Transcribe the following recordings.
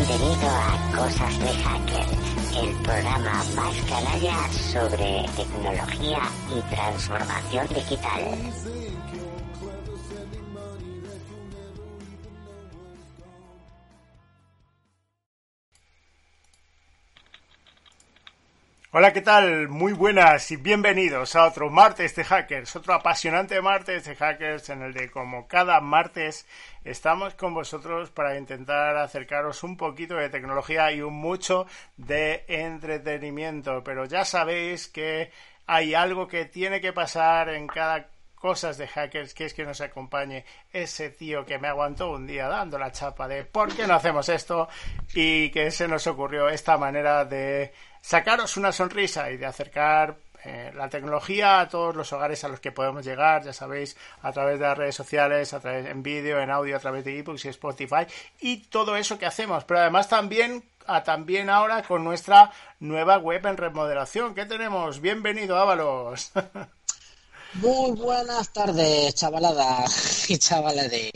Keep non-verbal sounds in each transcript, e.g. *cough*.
Bienvenido a Cosas de Hacker, el programa más canalla sobre tecnología y transformación digital. Hola, ¿qué tal? Muy buenas y bienvenidos a otro martes de hackers, otro apasionante martes de hackers en el de como cada martes estamos con vosotros para intentar acercaros un poquito de tecnología y un mucho de entretenimiento, pero ya sabéis que hay algo que tiene que pasar en cada cosas de hackers, que es que nos acompañe ese tío que me aguantó un día dando la chapa de ¿por qué no hacemos esto? y que se nos ocurrió esta manera de sacaros una sonrisa y de acercar eh, la tecnología a todos los hogares a los que podemos llegar, ya sabéis, a través de las redes sociales, a través en vídeo, en audio, a través de ebooks y Spotify y todo eso que hacemos, pero además también a también ahora con nuestra nueva web en remodelación. ¿Qué tenemos? Bienvenido, Ábalos. *laughs* Muy buenas tardes, chavalada y chavalade.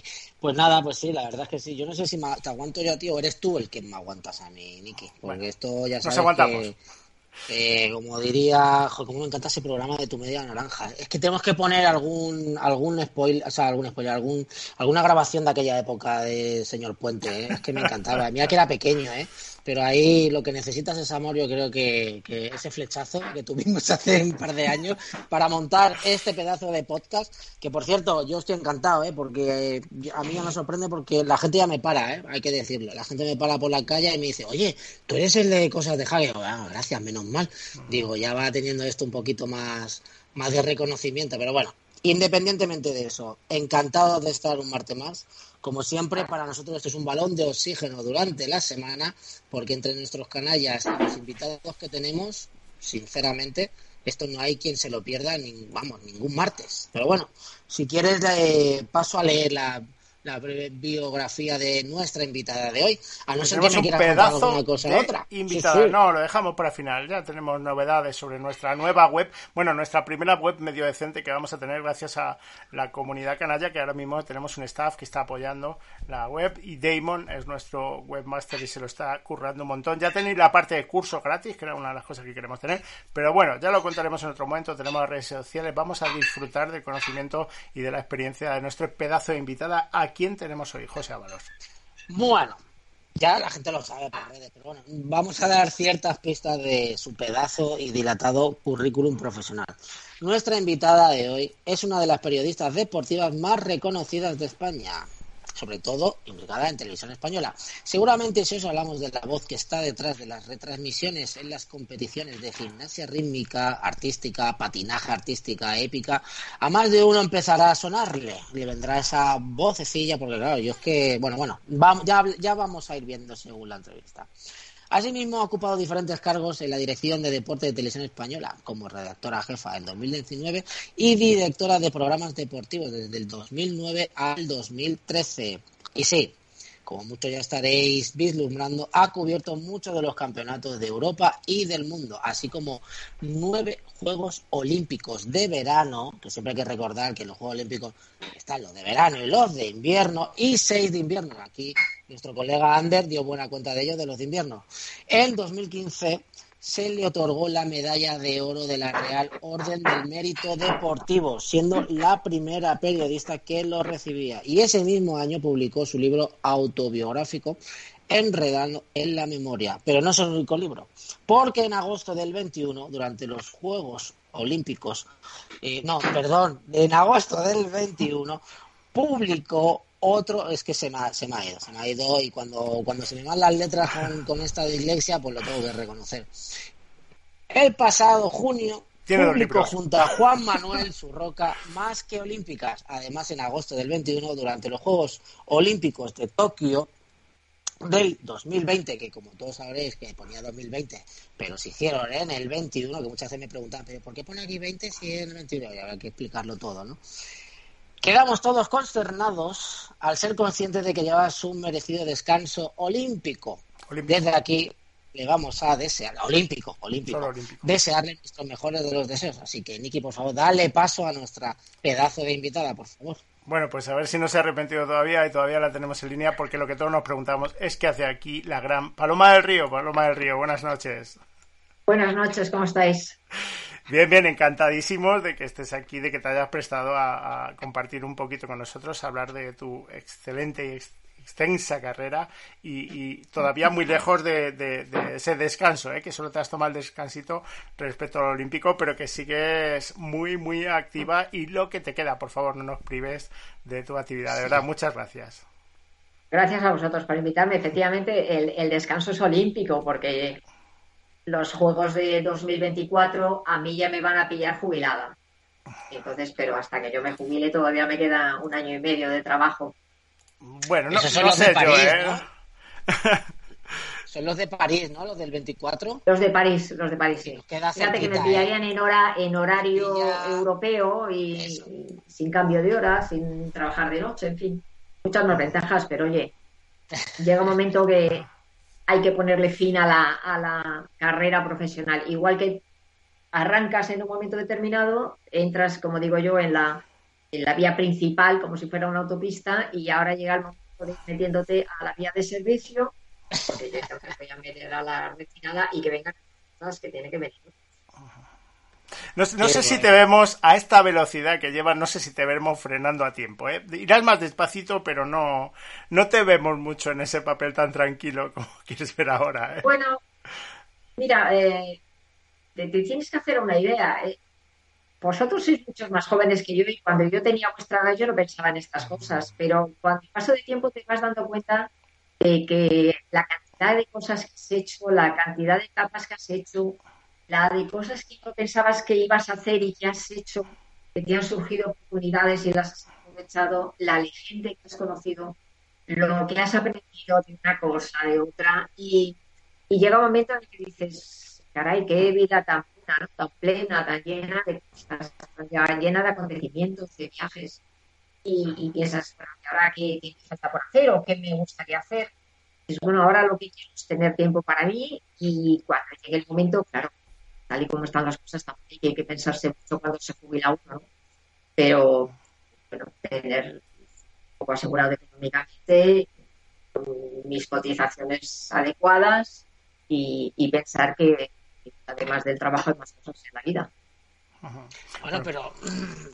Pues nada, pues sí, la verdad es que sí. Yo no sé si te aguanto yo a ti o eres tú el que me aguantas a mí, Niki. Porque esto ya sabes aguantamos. que, como diría, joder, como me encanta ese programa de tu media naranja. Es que tenemos que poner algún algún spoiler, o sea, algún spoiler, algún alguna grabación de aquella época de señor Puente. ¿eh? Es que me encantaba. Mira que era pequeño, ¿eh? Pero ahí lo que necesitas es amor, yo creo que, ese flechazo que tuvimos *laughs* hace un par de años para montar este pedazo de podcast, que por cierto, yo estoy encantado, ¿eh? porque a mí ya me sorprende porque la gente ya me para, ¿eh? hay que decirlo, la gente me para por la calle y me dice, oye, tú eres el de cosas de hacker, ah, gracias, menos mal, digo, ya va teniendo esto un poquito más, más de reconocimiento, pero bueno, independientemente de eso, encantado de estar un martes más como siempre, para nosotros esto es un balón de oxígeno durante la semana, porque entre nuestros canallas y los invitados que tenemos, sinceramente, esto no hay quien se lo pierda, ni, vamos, ningún martes. Pero bueno, si quieres, eh, paso a leer la la breve biografía de nuestra invitada de hoy. A no ser que me quiera pedazo cosa de otra. Invitada. No, lo dejamos para el final. Ya tenemos novedades sobre nuestra nueva web. Bueno, nuestra primera web medio decente que vamos a tener gracias a la comunidad canalla, que ahora mismo tenemos un staff que está apoyando la web. Y Damon es nuestro webmaster y se lo está currando un montón. Ya tenéis la parte de curso gratis, que era una de las cosas que queremos tener. Pero bueno, ya lo contaremos en otro momento. Tenemos las redes sociales. Vamos a disfrutar del conocimiento y de la experiencia de nuestro pedazo de invitada aquí quién tenemos hoy, José Ábalos? Bueno, ya la gente lo sabe por redes, pero bueno, vamos a dar ciertas pistas de su pedazo y dilatado currículum profesional. Nuestra invitada de hoy es una de las periodistas deportivas más reconocidas de España sobre todo implicada en televisión española. Seguramente si os hablamos de la voz que está detrás de las retransmisiones en las competiciones de gimnasia rítmica, artística, patinaje artística, épica, a más de uno empezará a sonarle, le vendrá esa vocecilla, porque claro, yo es que, bueno, bueno, ya, ya vamos a ir viendo según la entrevista. Asimismo, ha ocupado diferentes cargos en la dirección de deporte de Televisión Española, como redactora jefa en 2019 y directora de programas deportivos desde el 2009 al 2013. Y sí, como muchos ya estaréis vislumbrando, ha cubierto muchos de los campeonatos de Europa y del mundo, así como nueve Juegos Olímpicos de verano, que siempre hay que recordar que los Juegos Olímpicos están los de verano y los de invierno, y seis de invierno. Aquí nuestro colega Ander dio buena cuenta de ellos, de los de invierno. En 2015 se le otorgó la medalla de oro de la Real Orden del Mérito Deportivo, siendo la primera periodista que lo recibía. Y ese mismo año publicó su libro autobiográfico, Enredando en la Memoria. Pero no es el único libro, porque en agosto del 21, durante los Juegos Olímpicos, eh, no, perdón, en agosto del 21, publicó otro, es que se me, ha, se me ha ido, se me ha ido y cuando, cuando se me van las letras con, esta dislexia, pues lo tengo que reconocer. El pasado junio publicó junto a Juan Manuel Surroca más que olímpicas. Además, en agosto del 21, durante los Juegos Olímpicos de Tokio del 2020, que como todos sabréis que ponía 2020, pero se hicieron en el 21, que muchas veces me preguntan, ¿pero por qué pone aquí 20 si es el 21? Y habrá que explicarlo todo, ¿no? Quedamos todos consternados al ser conscientes de que lleva su merecido descanso olímpico. Desde aquí le vamos a desear, olímpico, olímpico, desearle nuestros mejores de los deseos. Así que, Niki, por favor, dale paso a nuestra pedazo de invitada, por favor. Bueno, pues a ver si no se ha arrepentido todavía y todavía la tenemos en línea, porque lo que todos nos preguntamos es qué hace aquí la gran Paloma del Río. Paloma del Río, buenas noches. Buenas noches, ¿cómo estáis? Bien, bien, encantadísimos de que estés aquí, de que te hayas prestado a, a compartir un poquito con nosotros, a hablar de tu excelente y extensa carrera y, todavía muy lejos de, ese descanso, ¿eh? que solo te has tomado el descansito respecto al olímpico, pero que sigues muy, muy activa y lo que te queda, por favor, no nos prives de tu actividad. De verdad, muchas gracias. Gracias a vosotros por invitarme. Efectivamente, el, el descanso es olímpico porque los Juegos de 2024 a mí ya me van a pillar jubilada. Entonces, pero hasta que yo me jubile todavía me queda un año y medio de trabajo. Bueno, no, son los sé de París, ¿eh? *laughs* Son los de París, ¿no? Los del 24. Los de París, los de París, sí. Fíjate que me pillarían ¿eh? en hora, en horario europeo y, sin cambio de hora, sin trabajar de noche, en fin. Muchas más ventajas, pero oye, llega un momento que hay que ponerle fin a la, a la carrera profesional. Igual que arrancas en un momento determinado, entras, como digo yo, en la en la vía principal como si fuera una autopista y ahora llega el momento de ir metiéndote a la vía de servicio porque yo voy a meter a la refinada y que vengan cosas que tiene que venir. No, sé si te vemos a esta velocidad que llevas, no sé si te vemos frenando a tiempo. ¿eh? Irás más despacito, pero no, no te vemos mucho en ese papel tan tranquilo como *laughs* quieres ver ahora. ¿eh? Bueno, mira, eh, te, tienes que hacer una idea. ¿eh? vosotros sois muchos más jóvenes que yo y cuando yo tenía vuestra edad yo no pensaba en estas cosas, pero cuando paso de tiempo te vas dando cuenta de que la cantidad de cosas que has hecho, la cantidad de etapas que has hecho, la de cosas que no pensabas que ibas a hacer y que has hecho, que te han surgido oportunidades y las has aprovechado, la gente que has conocido, lo que has aprendido de una cosa, de otra, y, y llega un momento en el que dices, caray, qué vida tan tan plena, tan llena de cosas, tan llena de acontecimientos, de viajes, y, piensas, bueno, ahora qué, qué, falta por hacer o qué me gustaría hacer? Pues bueno, ahora lo que quiero es tener tiempo para mí y cuando llegue el momento, claro, tal y como están las cosas, también hay que pensarse mucho cuando se jubila uno, ¿no? Pero, bueno, tener un poco asegurado económicamente, mis cotizaciones adecuadas y, y pensar que, además del trabajo hay más cosas en la vida. Bueno, pero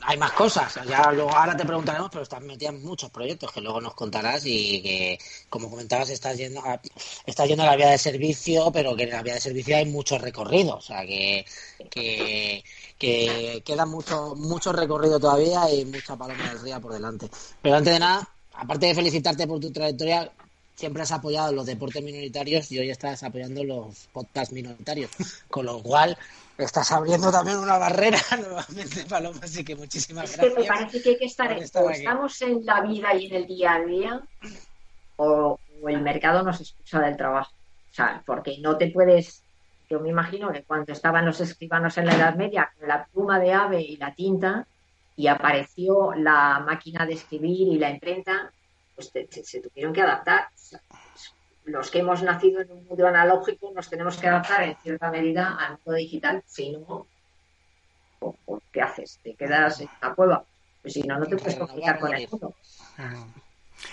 hay más cosas. Ya luego ahora te preguntaremos, pero estás metida en muchos proyectos que luego nos contarás y que, como comentabas, estás yendo a, estás yendo a la vía de servicio, pero que en la vía de servicio hay muchos recorridos. O sea, que, que, que queda mucho, mucho recorrido todavía y mucha paloma del río por delante. Pero antes de nada, aparte de felicitarte por tu trayectoria, siempre has apoyado los deportes minoritarios y hoy estás apoyando los podcasts minoritarios. Con lo cual, estás abriendo también una barrera *laughs* nuevamente, Paloma, así que muchísimas gracias. me parece que hay que estar, o estamos en la vida y en el día a día, o, el mercado nos excusa del trabajo. O sea, porque no te puedes. Yo me imagino que cuando estaban los escribanos en la Edad Media con la pluma de ave y la tinta, y apareció la máquina de escribir y la imprenta, pues se tuvieron que adaptar. los que hemos nacido en un mundo analógico nos tenemos que adaptar en cierta medida al mundo digital, si no, ¿qué haces? ¿Te quedas en la cueva? Pues si no, no te puedes comunicar con el mundo.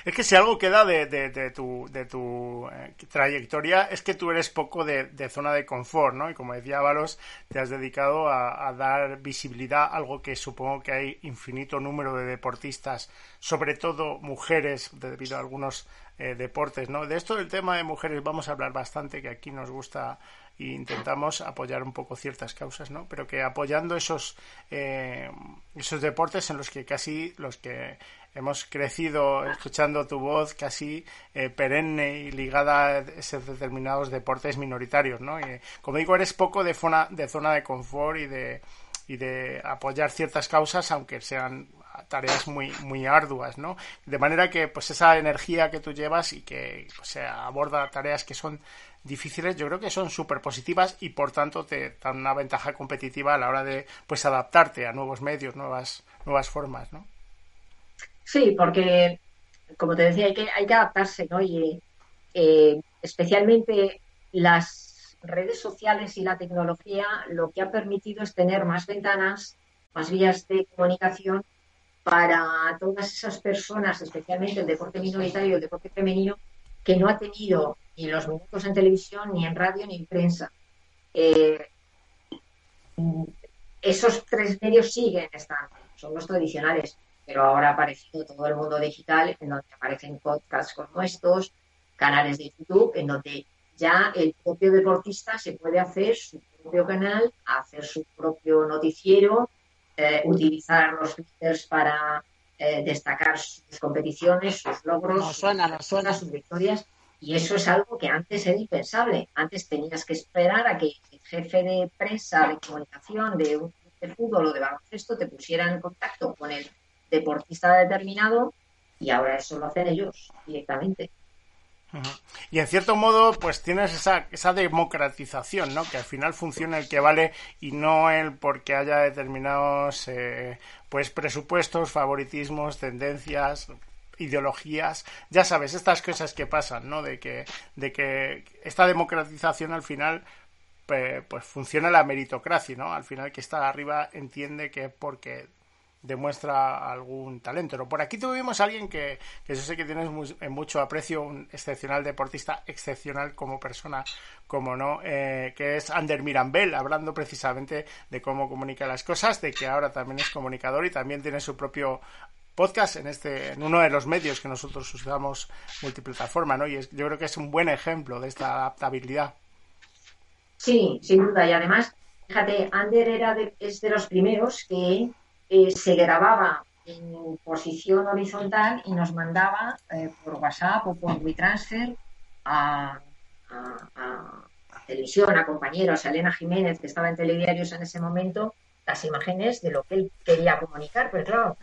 Es que si algo queda de, de, tu, de tu eh, trayectoria es que tú eres poco de, zona de confort, ¿no? Y como decía Valos, te has dedicado a, dar visibilidad a algo que supongo que hay infinito número de deportistas, sobre todo mujeres, debido a algunos eh, deportes, ¿no? De esto del tema de mujeres vamos a hablar bastante, que aquí nos gusta e intentamos apoyar un poco ciertas causas, ¿no? Pero que apoyando esos, eh, esos deportes en los que casi los que hemos crecido escuchando tu voz casi eh, perenne y ligada a esos determinados deportes minoritarios, ¿no? Como digo, eres poco de zona de, zona de confort y de, y de apoyar ciertas causas, aunque sean tareas muy muy arduas, ¿no? De manera que pues esa energía que tú llevas y que se aborda tareas que son difíciles, yo creo que son súper positivas y por tanto te dan una ventaja competitiva a la hora de pues adaptarte a nuevos medios, nuevas nuevas formas, ¿no? Sí, porque, como te decía, hay que, hay que adaptarse, ¿no? Y eh, especialmente las redes sociales y la tecnología lo que ha permitido es tener más ventanas, más vías de comunicación para todas esas personas, especialmente el deporte minoritario, el deporte femenino, que no ha tenido ni los minutos en televisión, ni en radio, ni en prensa. Eh, esos tres medios siguen estando, son los tradicionales, pero ahora ha aparecido todo el mundo digital, en donde aparecen podcasts como estos, canales de YouTube, en donde ya el propio deportista se puede hacer su propio canal, hacer su propio noticiero, eh, utilizar los Twitters para eh, destacar sus competiciones, sus logros, sus victorias. Y eso es algo que antes era impensable. Antes tenías que esperar a que el jefe de prensa, de comunicación de un de fútbol o de baloncesto te pusiera en contacto con el deportista determinado y ahora eso lo hacen ellos directamente. Y en cierto modo, pues tienes esa, esa democratización, ¿no? Que al final funciona el que vale y no el porque haya determinados, eh, pues presupuestos, favoritismos, tendencias, ideologías. Ya sabes, estas cosas que pasan, ¿no? De que, de que esta democratización al final pues funciona la meritocracia, ¿no? Al final que está arriba entiende que porque demuestra algún talento. ¿no? Por aquí tuvimos a alguien que, que yo sé que tienes en mucho aprecio, un excepcional deportista, excepcional como persona, como no, eh, que es Ander Mirambel, hablando precisamente de cómo comunica las cosas, de que ahora también es comunicador y también tiene su propio podcast en este en uno de los medios que nosotros usamos multiplataforma, ¿no? Y yo creo que es un buen ejemplo de esta adaptabilidad. Sí, sin duda. Y además, fíjate, Ander era es de los primeros que eh, se grababa en posición horizontal y nos mandaba eh, por WhatsApp o por WeTransfer a, a, televisión, a compañeros, a Elena Jiménez, que estaba en telediarios en ese momento, las imágenes de lo que él quería comunicar. Pero claro,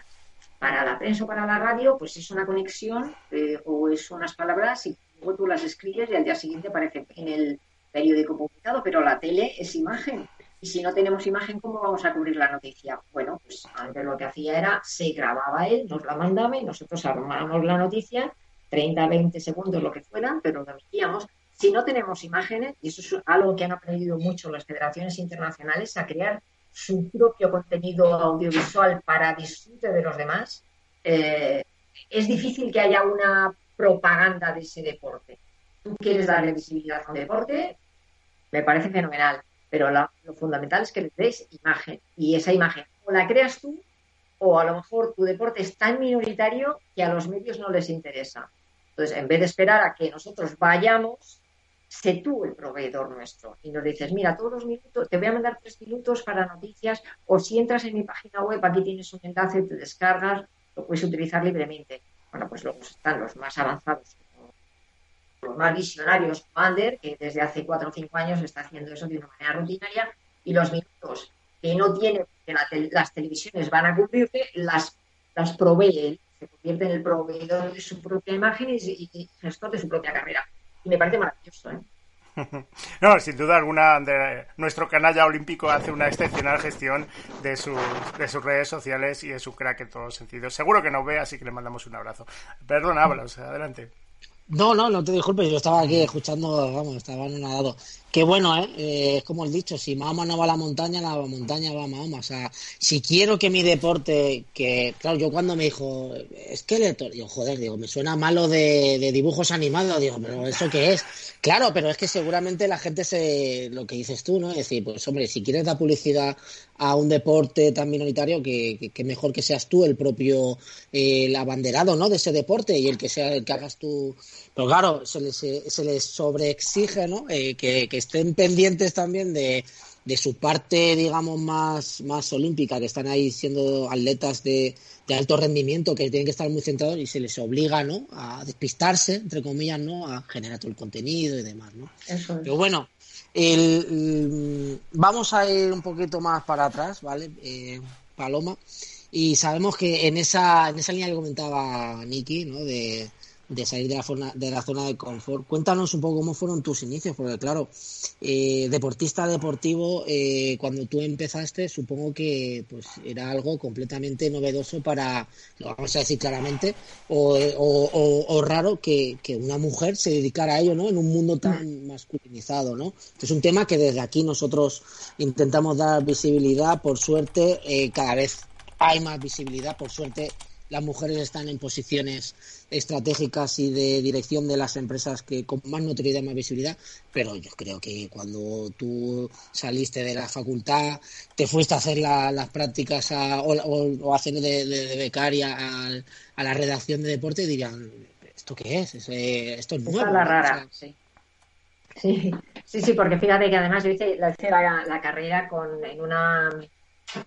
para la prensa o para la radio, pues es una conexión eh, o es unas palabras y luego tú las escribes y al día siguiente aparece en el periódico publicado, pero la tele es imagen. Y si no tenemos imagen, ¿cómo vamos a cubrir la noticia? Bueno, pues antes lo que hacía era, se grababa él, nos la mandaba y nosotros armábamos la noticia, 30, 20 segundos, lo que fueran, pero lo emitíamos. Si no tenemos imágenes, y eso es algo que han aprendido mucho las federaciones internacionales, a crear su propio contenido audiovisual para disfrute de los demás, eh, es difícil que haya una propaganda de ese deporte. Tú quieres darle visibilidad a un deporte, me parece fenomenal pero lo fundamental es que le des imagen y esa imagen o la creas tú o a lo mejor tu deporte es tan minoritario que a los medios no les interesa. Entonces, en vez de esperar a que nosotros vayamos, sé tú el proveedor nuestro y nos dices, mira, todos los minutos, te voy a mandar tres minutos para noticias o si entras en mi página web, aquí tienes un enlace, te descargas, lo puedes utilizar libremente. Bueno, pues luego están los más avanzados los más visionarios, Ander, que desde hace cuatro o cinco años está haciendo eso de una manera rutinaria, y los minutos que no tiene, que las televisiones van a cubrirte, las, las provee se convierte en el proveedor de su propia imagen y, gestor de su propia carrera. Y me parece maravilloso, ¿eh? *laughs* No, sin duda alguna, nuestro canalla olímpico hace una excepcional gestión de sus, de sus redes sociales y de su crack en todos los sentidos. Seguro que nos ve, así que le mandamos un abrazo. Perdón, hablas, adelante. No, no, no te disculpes, yo estaba aquí escuchando, vamos, estaba anonadado. Qué bueno, ¿eh? ¿eh? Es como el dicho, si Mahoma no va a la montaña, la montaña va a Mahoma. O sea, si quiero que mi deporte, que, claro, yo cuando me dijo esqueleto, digo, joder, digo, me suena malo de, dibujos animados, digo, pero ¿eso qué es? Claro, pero es que seguramente la gente se, lo que dices tú, ¿no? Es decir, pues hombre, si quieres dar publicidad a un deporte tan minoritario, que, que, mejor que seas tú el propio, eh, el abanderado, ¿no? De ese deporte y el que sea el que hagas tú. Pero claro, se les, se les sobreexige, ¿no? Eh, que, que, estén pendientes también de, de su parte, digamos, más, más olímpica, que están ahí siendo atletas de, de, alto rendimiento, que tienen que estar muy centrados y se les obliga, ¿no? A despistarse, entre comillas, ¿no? A generar todo el contenido y demás, ¿no? Pero bueno, el, vamos a ir un poquito más para atrás, ¿vale? Eh, Paloma. Y sabemos que en esa, en esa línea que comentaba Nicky, ¿no? De, de salir de la, zona, de la zona de confort. Cuéntanos un poco cómo fueron tus inicios, porque claro, eh, deportista deportivo, eh, cuando tú empezaste, supongo que pues era algo completamente novedoso para, lo vamos a decir claramente, o, o, raro que, que, una mujer se dedicara a ello, ¿no? En un mundo tan masculinizado, ¿no? es un tema que desde aquí nosotros intentamos dar visibilidad, por suerte, eh, cada vez hay más visibilidad, por suerte las mujeres están en posiciones estratégicas y de dirección de las empresas que con más notoriedad y más visibilidad, pero yo creo que cuando tú saliste de la facultad, te fuiste a hacer las prácticas o, a hacer de, becaria a, la redacción de deporte, dirían, ¿esto qué es? esto es nuevo. es la rara, sí. sí. Sí, porque fíjate que además yo hice, la, carrera con, en una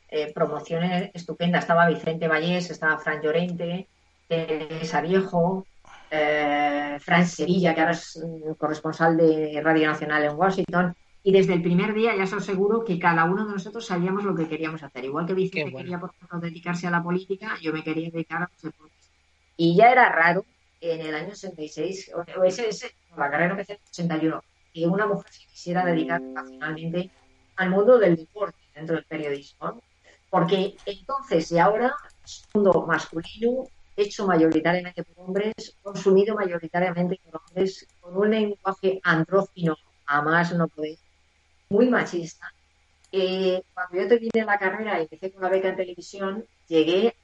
eh, promoción estupenda. Estaba Vicente Vallés, estaba Fran Llorente, Teresa Viejo, eh, Fran Sevilla, que ahora es corresponsal de Radio Nacional en Washington. Y desde el primer día ya os aseguro que cada uno de nosotros sabíamos lo que queríamos hacer. Igual que Vicente quería, por ejemplo, dedicarse a la política, yo me quería dedicar a los deportes. Y ya era raro en el año 66, o ese, ese la carrera empecé en el 81, que una mujer se quisiera dedicar nacionalmente al mundo del deporte dentro del periodismo. Porque entonces y ahora mundo masculino, hecho mayoritariamente por hombres, consumido mayoritariamente por hombres, con un lenguaje andrógino, a más no puede, muy machista. Eh, cuando yo terminé la carrera y empecé con la beca en televisión, llegué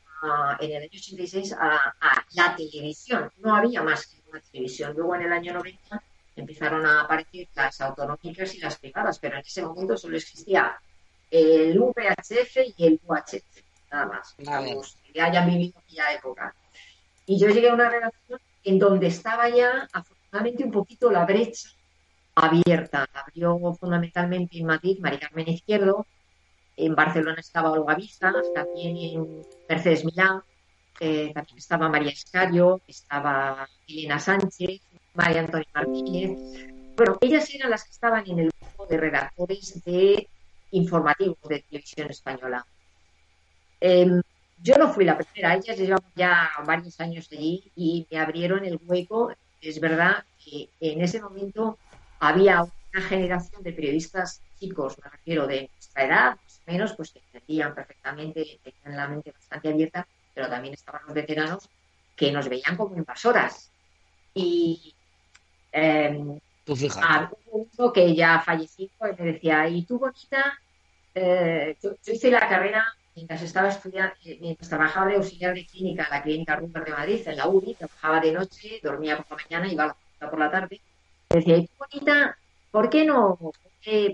en el año 86 a, a, la televisión. No había más que una televisión. Luego en el año 90 empezaron a aparecer las autonómicas y las privadas, pero en ese momento solo existía el VHF y el UHF, nada más, que hayan vivido aquella época. Y yo llegué a una relación en donde estaba ya afortunadamente un poquito la brecha abierta. abrió fundamentalmente en Madrid María Carmen Izquierdo, en Barcelona estaba Olga Vizas, también en Mercedes Milán, eh, también estaba María Escario, estaba Elena Sánchez, María Antonia Martínez. Bueno, ellas eran las que estaban en el grupo de redactores de informativos de televisión española. Em, yo no fui la primera, ellas llevaban ya varios años allí y me abrieron el hueco. Es verdad que en ese momento había una generación de periodistas chicos, me refiero de nuestra edad, más o menos, pues que entendían perfectamente, tenían la mente bastante abierta, pero también estaban los veteranos que nos veían como invasoras. Y eh, uno que ya falleció y me decía, ¿y tú, bonita? Eh, yo, hice la carrera mientras estaba estudiando, eh, mientras trabajaba de auxiliar de clínica en la clínica Rumber de Madrid, en la UBI, trabajaba de noche, dormía por la mañana, iba a la por la tarde. Me decía, ¿y tú, bonita? ¿Por qué no?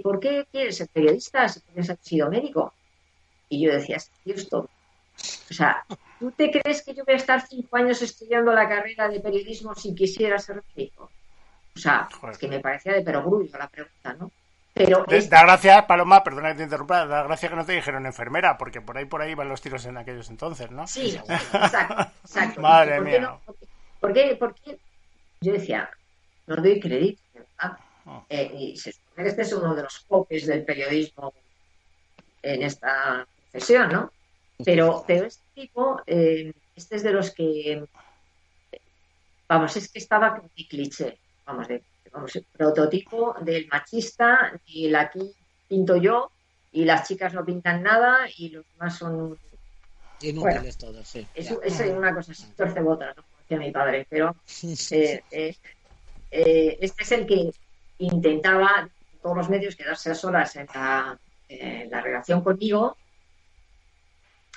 ¿Por qué, quieres ser periodista si has sido médico? Y yo decía, es esto. O sea, ¿tú te crees que yo voy a estar cinco años estudiando la carrera de periodismo si quisiera ser médico? O sea, es que me parecía de perogrullo la pregunta, ¿no? Pero Da gracias, Paloma, perdona que te interrumpa, da gracias que no te dijeron enfermera, porque por ahí por ahí van los tiros en aquellos entonces, ¿no? Sí, *laughs* exacto, exacto. Madre ¿Por mía. ¿por, qué, por, qué, Yo decía, no doy crédito, ¿verdad? Oh. Eh, y se supone que este es uno de los popes del periodismo en esta profesión, ¿no? Pero, pero este tipo, eh, este es de los que, vamos, es que estaba como cliché vamos, de, vamos, prototipo del machista, y la aquí pinto yo y las chicas no pintan nada y los demás son inútiles todos, sí. Es, una cosa así, torce botas, como decía mi padre, pero *laughs* eh, eh, eh, este es el que intentaba todos los medios quedarse a solas en la, en la relación conmigo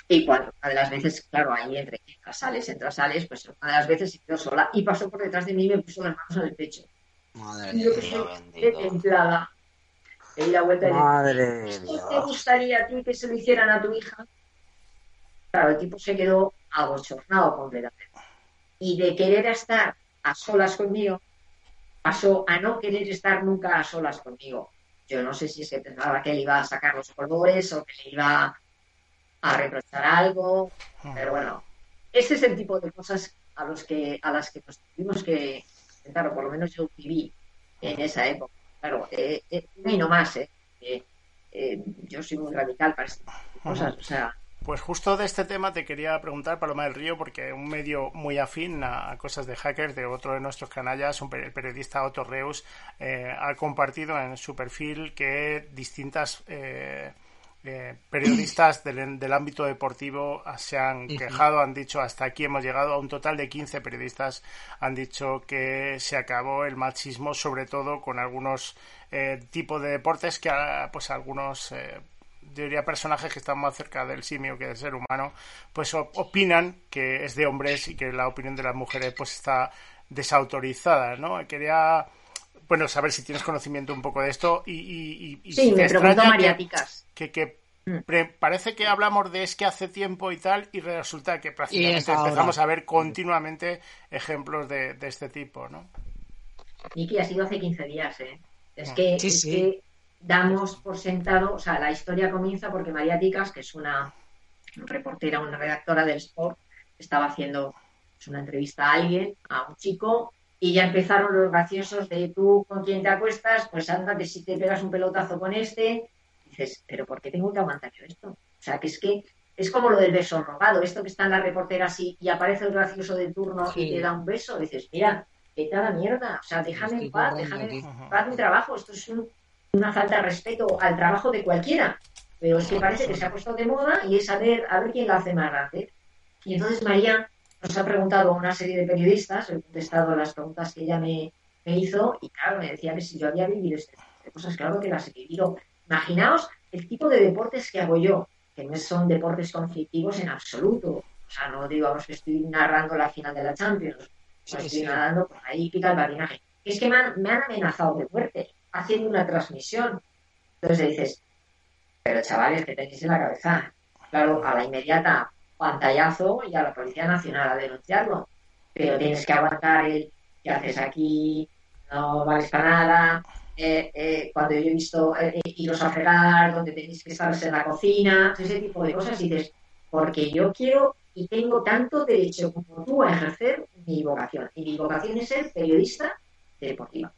y cuando una de las veces, claro, ahí entre sales, entras, sales, pues una de las veces se quedó sola y pasó por detrás de mí y me puso las manos en el pecho. Madre mía, templada. Y la vuelta Madre ¿Qué te gustaría a ti que se lo hicieran a tu hija? Claro, el tipo se quedó abochornado completamente. Y de querer estar a solas conmigo, pasó a no querer estar nunca a solas conmigo. Yo no sé si es que pensaba que le iba a sacar los colores o que le iba a reprochar algo, pero bueno, ese es el tipo de cosas a los que a las que nos tuvimos que enfrentar, o por lo menos yo viví en esa época. Claro, eh, eh, y no más, eh, eh, yo soy muy radical para estas cosas, o sea. Pues justo de este tema te quería preguntar, Paloma del Río, porque un medio muy afín a, cosas de hackers de otro de nuestros canallas, un periodista Otto Reus, ha compartido en su perfil que distintas eh, eh, periodistas del, ámbito deportivo se han quejado, han dicho hasta aquí hemos llegado a un total de 15 periodistas han dicho que se acabó el machismo, sobre todo con algunos eh, tipos de deportes que ah, pues algunos eh, diría personajes que están más cerca del simio que del ser humano, pues opinan que es de hombres y que la opinión de las mujeres pues está desautorizada, ¿no? Quería bueno, saber si tienes conocimiento un poco de esto y, sí, si me pregunto Mariáticas. Que, que, mm. parece que hablamos de es que hace tiempo y tal y resulta que prácticamente empezamos a ver continuamente ejemplos de, este tipo, ¿no? Niki, ha sido hace 15 días, ¿eh? Es, ah. que, es que damos por sentado, o sea, la historia comienza porque María Ticas, que es una reportera, una redactora del Sport, estaba haciendo pues, una entrevista a alguien, a un chico, y ya empezaron los graciosos de tú con quién te acuestas, pues ándate si te pegas un pelotazo con este. dices, pero ¿por qué tengo que aguantar yo esto? O sea, que es que es como lo del beso rogado, esto que está en la reportera así y aparece el gracioso de turno y te da un beso, dices, mira, vete a la mierda, o sea, déjame en paz, déjame en paz mi trabajo, esto es una falta de respeto al trabajo de cualquiera, pero es que parece que se ha puesto de moda y es a ver, a ver quién lo hace más grande. Y entonces María nos ha preguntado una serie de periodistas, he contestado a las preguntas que ella me, hizo y claro, me decía que si yo había vivido este tipo de cosas, claro que las he vivido. Imaginaos el tipo de deportes que hago yo, que no son deportes conflictivos en absoluto. O sea, no digamos que estoy narrando la final de la Champions, estoy nadando por ahí, pica el patinaje. Es que me han, me han amenazado de muerte haciendo una transmisión. Entonces le dices, pero chavales, que tenéis en la cabeza. Claro, a la inmediata, pantallazo y a la Policía Nacional a denunciarlo. Pero tienes que aguantar el que haces aquí, no vales para nada. Eh, eh, cuando yo he visto eh, iros a fregar, donde tenéis que estar en la cocina, ese tipo de cosas, y dices, porque yo quiero y tengo tanto derecho como tú a ejercer mi vocación. Y mi vocación es ser periodista deportiva.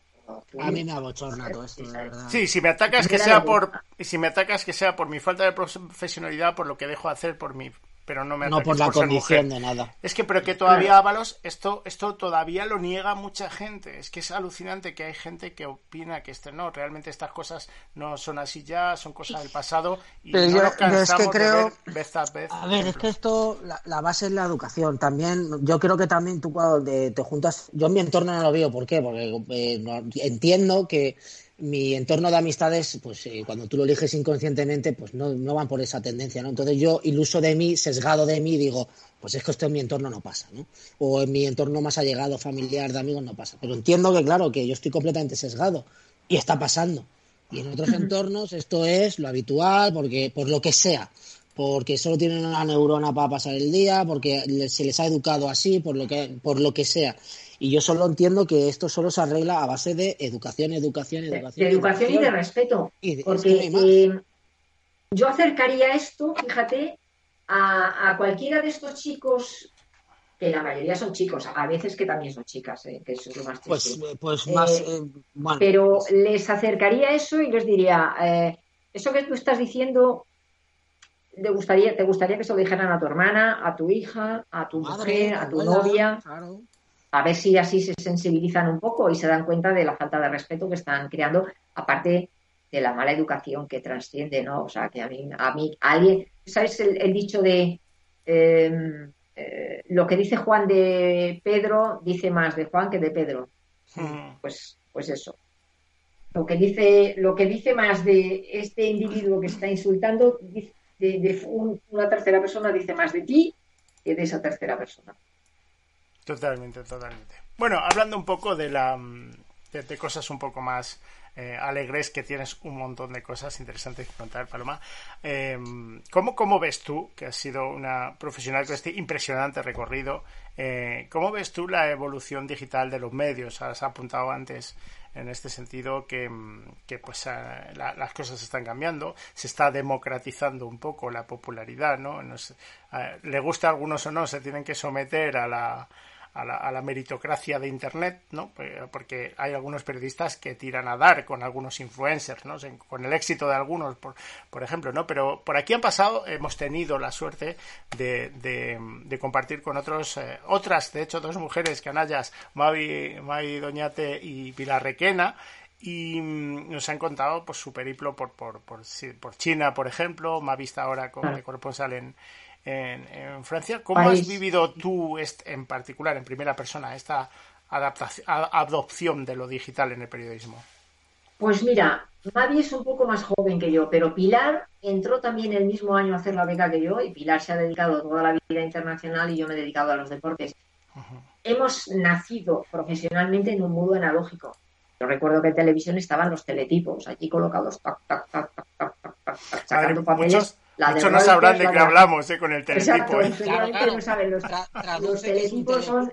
A mí me abochorna todo esto, verdad. Sí, si me atacas que sea por si me atacas que sea por mi falta de profesionalidad, por lo que dejo hacer por mi pero no me no por la condición de nada. Es que pero que todavía Ábalos esto esto todavía lo niega mucha gente. Es que es alucinante que hay gente que opina que este no. Realmente estas cosas no son así ya son cosas del pasado y no yo, es que creo vez a vez a ver es que esto la, base es la educación también. Yo creo que también tú cuando te, juntas yo en mi entorno no lo veo. ¿por qué? porque eh, entiendo que mi entorno de amistades, pues eh, cuando tú lo eliges inconscientemente, pues no, no, van por esa tendencia, ¿no? Entonces yo, iluso de mí, sesgado de mí, digo, pues es que esto en mi entorno no pasa, ¿no? O en mi entorno más allegado, familiar, de amigos, no pasa. Pero entiendo que, claro, que yo estoy completamente sesgado y está pasando. Y en otros entornos esto es lo habitual, porque por lo que sea, porque solo tienen una neurona para pasar el día, porque se les ha educado así, por lo que, por lo que sea. Y yo solo entiendo que esto solo se arregla a base de educación, educación, educación. De, educación, y de respeto. porque eh, yo acercaría esto, fíjate, a, cualquiera de estos chicos que la mayoría son chicos, a veces que también son chicas, eh, que eso es lo más Pues, pues más, eh, pero pues les acercaría eso y les diría, eso que tú estás diciendo, ¿te gustaría, ¿te gustaría que se lo dijeran a tu hermana, a tu hija, a tu mujer, a tu novia? Claro a ver si así se sensibilizan un poco y se dan cuenta de la falta de respeto que están creando, aparte de la mala educación que trasciende, ¿no? O sea, que a mí, a mí alguien, ¿sabes el, dicho de em, eh, lo que dice Juan de Pedro dice más de Juan que de Pedro? Pues, pues eso. Lo que dice, lo que dice más de este individuo que está insultando, de, de una tercera persona dice más de ti que de esa tercera persona. Totalmente, totalmente. Bueno, hablando un poco de la de, cosas un poco más eh, alegres, que tienes un montón de cosas interesantes que contar, Paloma. Eh, ¿cómo, ves tú, que has sido una profesional con este impresionante recorrido, eh, cómo ves tú la evolución digital de los medios? Has apuntado antes en este sentido que, que pues las cosas están cambiando, se está democratizando un poco la popularidad, ¿no? le gusta a algunos o no, se tienen que someter a la a la, meritocracia de Internet, ¿no? Porque hay algunos periodistas que tiran a dar con algunos influencers, ¿no? Con el éxito de algunos, por, por ejemplo, ¿no? Pero por aquí han pasado, hemos tenido la suerte de, de, compartir con otros, eh, otras, de hecho, dos mujeres canallas, Mavi, Mavi Doñate y Pilar Requena, y mm, nos han contado pues su periplo por, por, por, por China, por ejemplo, Mavi está ahora como corresponsal en, en, Francia. ¿Cómo has vivido tú en particular, en primera persona, esta adaptación, adopción de lo digital en el periodismo? Pues mira, Mavi es un poco más joven que yo, pero Pilar entró también el mismo año a hacer la beca que yo y Pilar se ha dedicado toda la vida internacional y yo me he dedicado a los deportes. Hemos nacido profesionalmente en un mundo analógico. Yo recuerdo que en televisión estaban los teletipos allí colocados, sacando papeles. Muchos no sabrán de qué hablamos eh, con el teletipo. ¿eh? no saben. Los, los teletipos son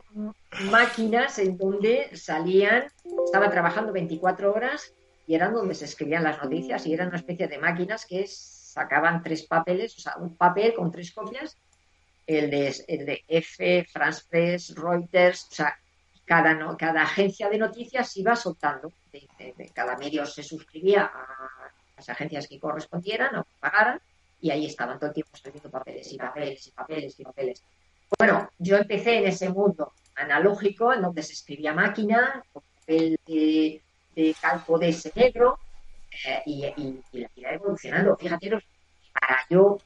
máquinas en donde salían, estaba trabajando 24 horas y eran donde se escribían las noticias y eran una especie de máquinas que sacaban tres papeles, o sea, un papel con tres copias, el de, el de F, France Press, Reuters, o sea, cada, no, cada agencia de noticias iba soltando, de, cada medio se suscribía a las agencias que correspondieran o que pagaran y ahí estaban todo el tiempo escribiendo papeles y papeles y papeles y papeles. Bueno, yo empecé en ese mundo analógico en donde se escribía máquina, con papel de, calco de ese negro eh, y, la vida evolucionando. Fíjate, para yo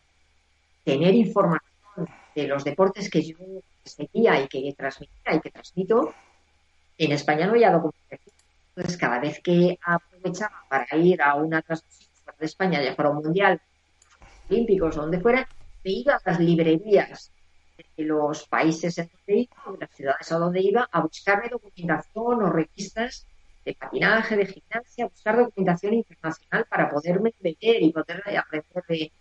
tener información de los deportes que yo seguía y que transmitía y que transmito, en España no había documentación. Entonces, cada vez que aprovechaba para ir a una transmisión de España, ya fuera un mundial, olímpicos donde fuera, me iba a las librerías de los países en donde iba, de las ciudades a donde iba, a buscarme documentación o revistas de patinaje, de gimnasia, buscar documentación internacional para poderme meter y poder aprender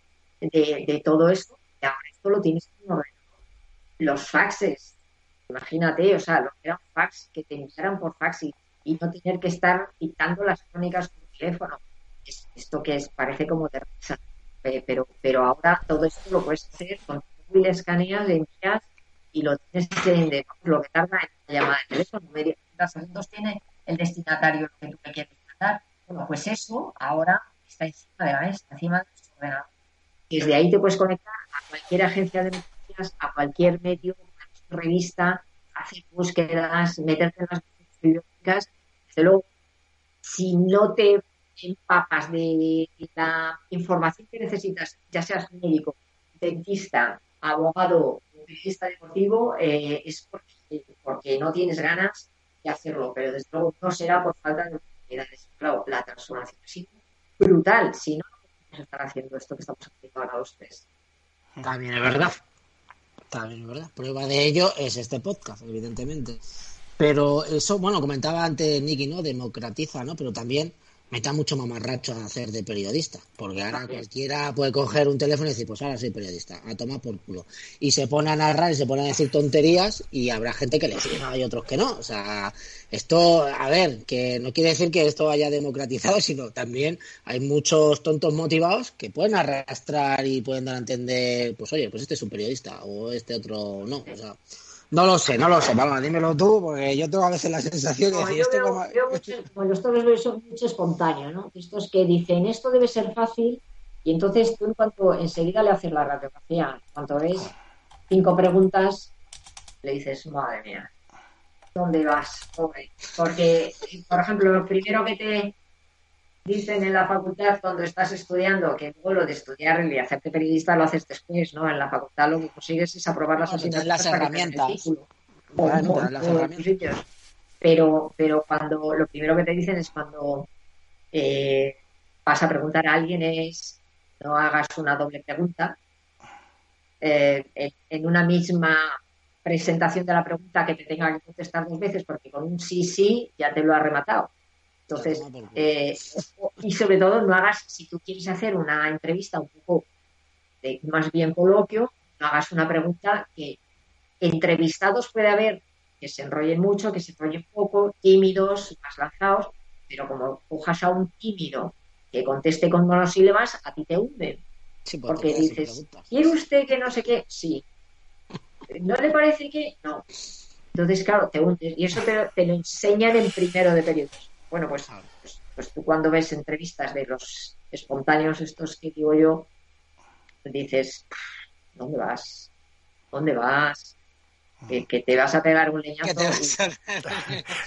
de, todo esto. Y ahora esto lo tienes en un Los faxes, imagínate, o sea, los que eran fax, que te enviaran por fax y, no tener que estar dictando las crónicas por teléfono. esto que es, parece como de pero, pero ahora todo esto lo puedes hacer con tu móvil, escaneas, le envías y lo tienes en lo que tarda en la llamada de teléfono. Media segundos tiene el destinatario lo que tú le quieres mandar. Bueno, pues eso ahora está encima de la mesa, encima de tu ordenador. Desde ahí te puedes conectar a cualquier agencia de noticias, a cualquier medio, a cualquier revista, hacer búsquedas, meterte en las bibliotecas. Desde luego, si no te empapas de la información que necesitas, ya seas médico, dentista, abogado, periodista deportivo, eh, es porque, no tienes ganas de hacerlo, pero desde luego no será por falta de oportunidades. Claro, la transformación ha sido brutal, si no, no estar haciendo esto que estamos haciendo ahora los tres. También es verdad. También es verdad. Prueba de ello es este podcast, evidentemente. Pero eso, bueno, comentaba antes Nicky, ¿no? Democratiza, ¿no? Pero también meta mucho mamarracho a hacer de periodista, porque ahora cualquiera puede coger un teléfono y decir, pues ahora soy periodista, a tomar por culo. Y se pone a narrar y se pone a decir tonterías y habrá gente que le siga y otros que no. O sea, esto, a ver, que no quiere decir que esto haya democratizado, *laughs* sino también hay muchos tontos motivados que pueden arrastrar y pueden dar a entender, pues oye, pues este es un periodista o este otro no. O sea, no lo sé, no lo sé. Vamos, dímelo tú, porque yo tengo a veces la sensación de decir esto como... bueno, esto son mucho espontáneo, ¿no? Estos que dicen esto debe ser fácil y entonces tú en cuanto enseguida le haces la radiografía, cuando ves cinco preguntas, le dices, madre mía, ¿dónde vas, pobre? Porque, por ejemplo, lo primero que te dicen en la facultad cuando estás estudiando que luego lo de estudiar y hacerte periodista lo haces después, ¿no? En la facultad lo que consigues es aprobar las asignaturas las herramientas. Pero, pero cuando lo primero que te dicen es cuando eh, vas a preguntar a alguien es no hagas una doble pregunta. Eh, en una misma presentación de la pregunta que te tenga que contestar dos veces, porque con un sí, sí ya te lo ha rematado. Entonces, eh, y sobre todo no hagas, si tú quieres hacer una entrevista un poco de más bien coloquio, no hagas una pregunta que entrevistados puede haber que se enrollen mucho, que se enrollen poco, tímidos, más lanzados, pero como cojas a un tímido que conteste con monosílabas, a ti te hunde. porque dices, ¿quiere usted que no sé qué? Sí. ¿No le parece que? No. Entonces, claro, te hundes. Y eso te, te lo enseñan en primero de periodismo. Bueno, pues, pues, pues, tú cuando ves entrevistas de los espontáneos estos que digo yo, dices, ¿dónde vas? ¿Dónde vas? Que, te vas a pegar un *laughs* leñazo.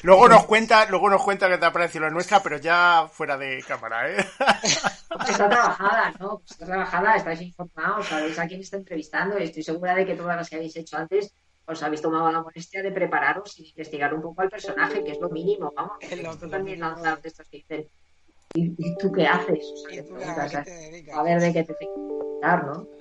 luego nos cuenta, luego nos cuenta que te ha parecido la nuestra, pero ya fuera de cámara, ¿eh? *laughs* está trabajada, ¿no? Está trabajada, estáis informados, sabéis a quién está entrevistando y estoy segura de que todas las que habéis hecho antes os habéis tomado la molestia de prepararos y investigar un poco al personaje, que es lo mínimo, vamos. Esto también de estos que dicen, ¿y, tú qué haces? a, ver de qué te tengo que ¿no?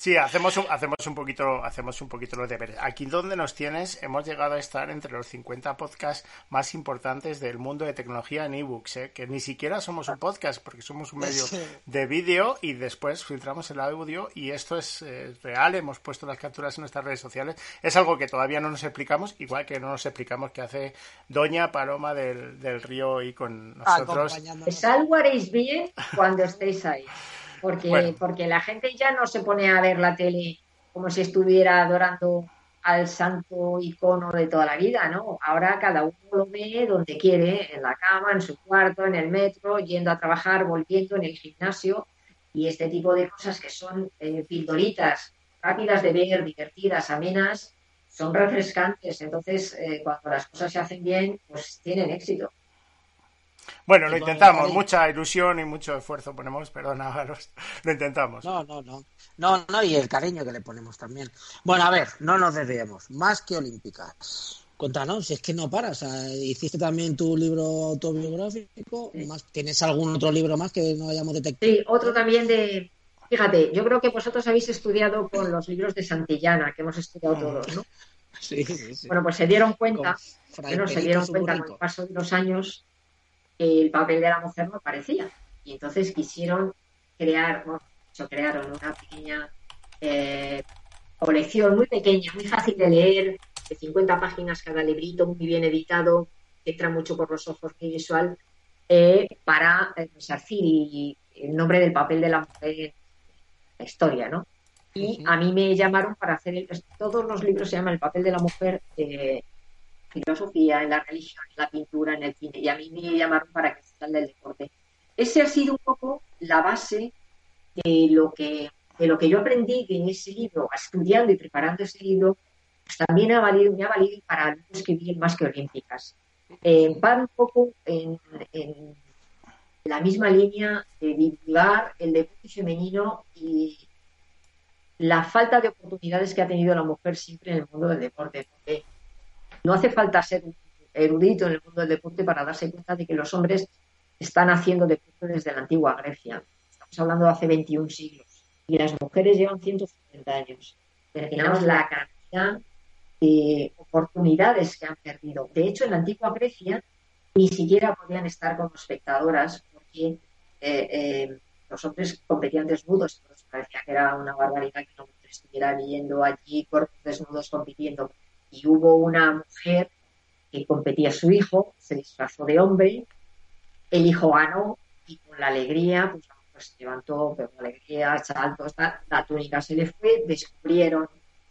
Sí, hacemos un, hacemos un poquito, hacemos un poquito los deberes. Aquí donde nos tienes, hemos llegado a estar entre los 50 podcasts más importantes del mundo de tecnología en ebooks, ¿eh? que ni siquiera somos un podcast, porque somos un medio de vídeo y después filtramos el audio y esto es eh, real, hemos puesto las capturas en nuestras redes sociales. Es algo que todavía no nos explicamos, igual que no nos explicamos qué hace Doña Paloma del, del Río y con nosotros. Es algo haréis bien cuando estéis ahí *laughs* porque, porque la gente ya no se pone a ver la tele como si estuviera adorando al santo icono de toda la vida, ¿no? Ahora cada uno lo ve donde quiere, en la cama, en su cuarto, en el metro, yendo a trabajar, volviendo en el gimnasio y este tipo de cosas que son eh, pildoritas rápidas de ver, divertidas, amenas, son refrescantes. Entonces, eh, cuando las cosas se hacen bien, pues tienen éxito. Bueno, lo intentamos, mucha ilusión y mucho esfuerzo ponemos, perdona, *laughs* lo intentamos. No, no, no. No, no, y el cariño que le ponemos también. Bueno, a ver, no nos desviemos. Más que olímpicas. Cuéntanos, si es que no paras. hiciste también tu libro autobiográfico. Más, ¿Tienes algún otro libro más que no hayamos detectado? Sí, otro también de. Fíjate, yo creo que vosotros habéis estudiado con los libros de Santillana, que hemos estudiado mm. todos, ¿no? *laughs* Sí, sí, sí. Bueno, pues se dieron cuenta, bueno, se dieron cuenta con el paso de los años el papel de la mujer no aparecía. Y entonces quisieron crear, bueno, crearon una pequeña eh, colección muy pequeña, muy fácil de leer, de 50 páginas cada librito, muy bien editado, que entra mucho por los ojos, muy visual, eh, para resarcir el nombre del papel de la mujer en la historia, ¿no? Y a mí me llamaron para hacer el, todos los libros se llaman el papel de la mujer eh, filosofía, en la religión, en la pintura, en el cine, y a mí me llamaron para que se del deporte. Ese ha sido un poco la base de lo que, de lo que yo aprendí en ese libro, estudiando y preparando ese libro, pues también ha valido, me ha valido para escribir más que olímpicas. Eh, va un poco en, en, la misma línea de divulgar el deporte femenino y la falta de oportunidades que ha tenido la mujer siempre en el mundo del deporte. Porque no hace falta ser erudito en el mundo del deporte para darse cuenta de que los hombres están haciendo deporte desde la antigua Grecia. Estamos hablando de hace 21 siglos. Y las mujeres llevan 150 años. Imaginamos la cantidad de oportunidades que han perdido. De hecho, en la antigua Grecia ni siquiera podían estar como espectadoras porque eh, eh, los hombres competían desnudos. Entonces parecía que era una barbaridad que un hombre estuviera viendo allí cuerpos desnudos compitiendo y hubo una mujer que competía a su hijo, se disfrazó de hombre, el hijo ganó y con la alegría, pues, pues se levantó, pero con alegría, saltos, la túnica se le fue, descubrieron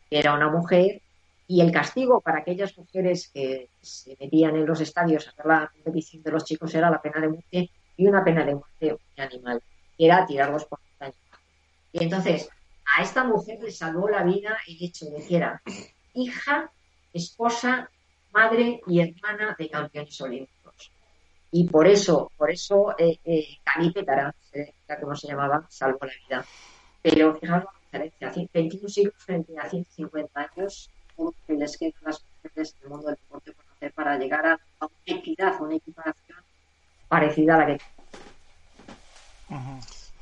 que era una mujer y el castigo para aquellas mujeres que se metían en los estadios a ver la competición de los chicos era la pena de muerte y una pena de muerte animal, era tirarlos por montaña. Y entonces, a esta mujer le salvó la vida el hecho de que era hija esposa, madre y hermana de campeones olímpicos. Y por eso, por eso eh, eh, Calipe como se llamaba, salvó la vida. Pero fijaos la diferencia, 21 siglos frente a 150 años, que les quedan las mujeres del mundo del deporte por para llegar a, una equidad, una equiparación parecida a la que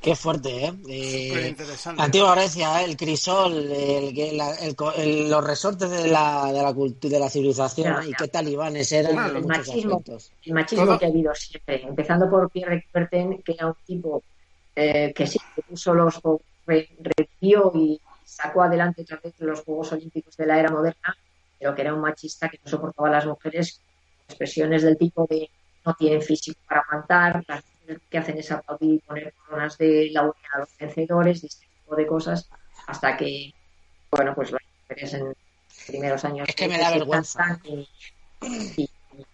Qué fuerte, ¿eh? eh Antigua Grecia, ¿eh? el crisol, el, los resortes de la, de la, de la civilización y qué talibanes eran. el, machismo, el machismo que ha habido siempre, empezando por Pierre Coubertin, que era un tipo eh, que sí, que puso los revivió y sacó adelante otra vez los Juegos Olímpicos de la era moderna, pero que era un machista que no soportaba a las mujeres, expresiones del tipo de no tienen físico para aguantar, las que hacen es aplaudir y poner coronas de laurel a los vencedores, de este tipo de cosas, hasta que, bueno, pues las mujeres en primeros años es que me da vergüenza y,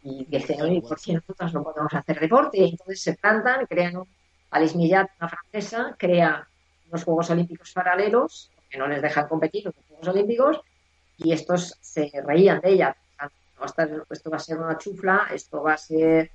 y, dicen, oye, ¿por qué nosotros no podemos hacer deporte? Y entonces se plantan, crean un Alice Millat, una francesa, crea unos Juegos Olímpicos paralelos, que no les dejan competir los Juegos Olímpicos, y estos se reían de ella. Esto va a ser una chufla, esto va a ser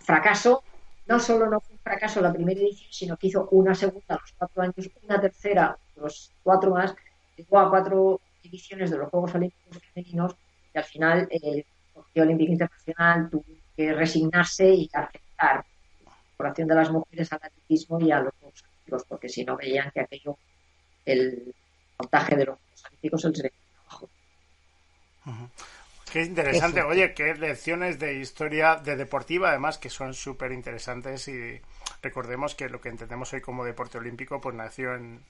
fracaso, no solo no fue un fracaso la primera edición, sino que hizo una segunda a los cuatro años, una tercera los cuatro más, llegó a cuatro ediciones de los Juegos Olímpicos Femeninos y al final el Comité Olímpico Internacional tuvo que resignarse y aceptar incorporación de las mujeres al atletismo y a los Juegos Olímpicos, porque si no veían que aquello, el montaje de los Juegos Olímpicos se les. Qué interesante. Oye, qué lecciones de historia de deportiva, además, que son súper interesantes y recordemos que lo que entendemos hoy como deporte olímpico, pues nació en,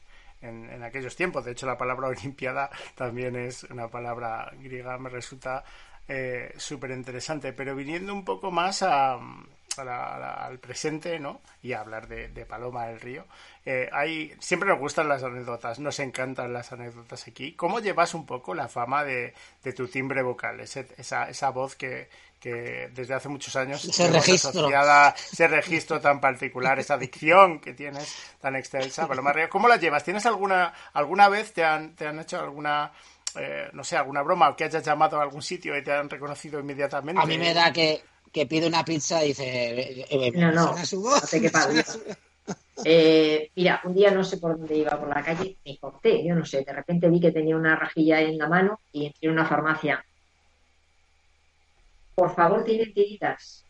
en, aquellos tiempos. De hecho, la palabra *laughs* olimpiada también es una palabra griega, me resulta eh, súper interesante. Pero viniendo un poco más a, al presente, ¿no? Y hablar de, Paloma del Río. Eh, hay, siempre nos gustan las anécdotas, nos encantan las anécdotas aquí. ¿Cómo llevas un poco la fama de, tu timbre vocal? esa, esa voz que, que desde hace muchos años se registro. ese registro tan particular, esa adicción que tienes tan extensa. Paloma Río, ¿cómo la llevas? ¿Tienes alguna, alguna vez te han, te han hecho alguna eh, no sé, alguna broma o que hayas llamado a algún sitio y te han reconocido inmediatamente. A mí me da que, que pide una pizza y dice, eh, eh, no, no, eh, mira, un día no sé por dónde iba por la calle, me corté, yo no sé, de repente vi que tenía una rajilla en la mano y entré en una farmacia. Por favor, tienen tiritas.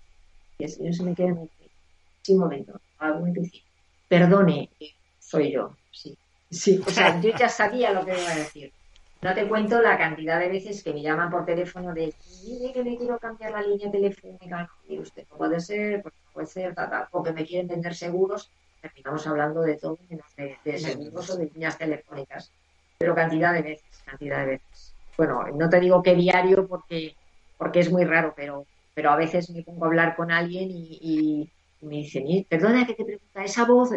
Y así no se me queda Sí, un momento, Perdone, soy yo, sí. Sí, o sea, yo ya sabía lo que iba a decir. No te cuento la cantidad de veces que me llaman por teléfono de, que le quiero cambiar la línea telefónica. Y usted no puede ser, pues no puede ser, tal, o que me quieren vender seguros. Terminamos hablando de todo menos de, seguros o de líneas telefónicas. Pero cantidad de veces, cantidad de veces. Bueno, no te digo que diario porque, porque es muy raro, pero, pero a veces me pongo a hablar con alguien y, me dice, perdona que te pregunta esa voz.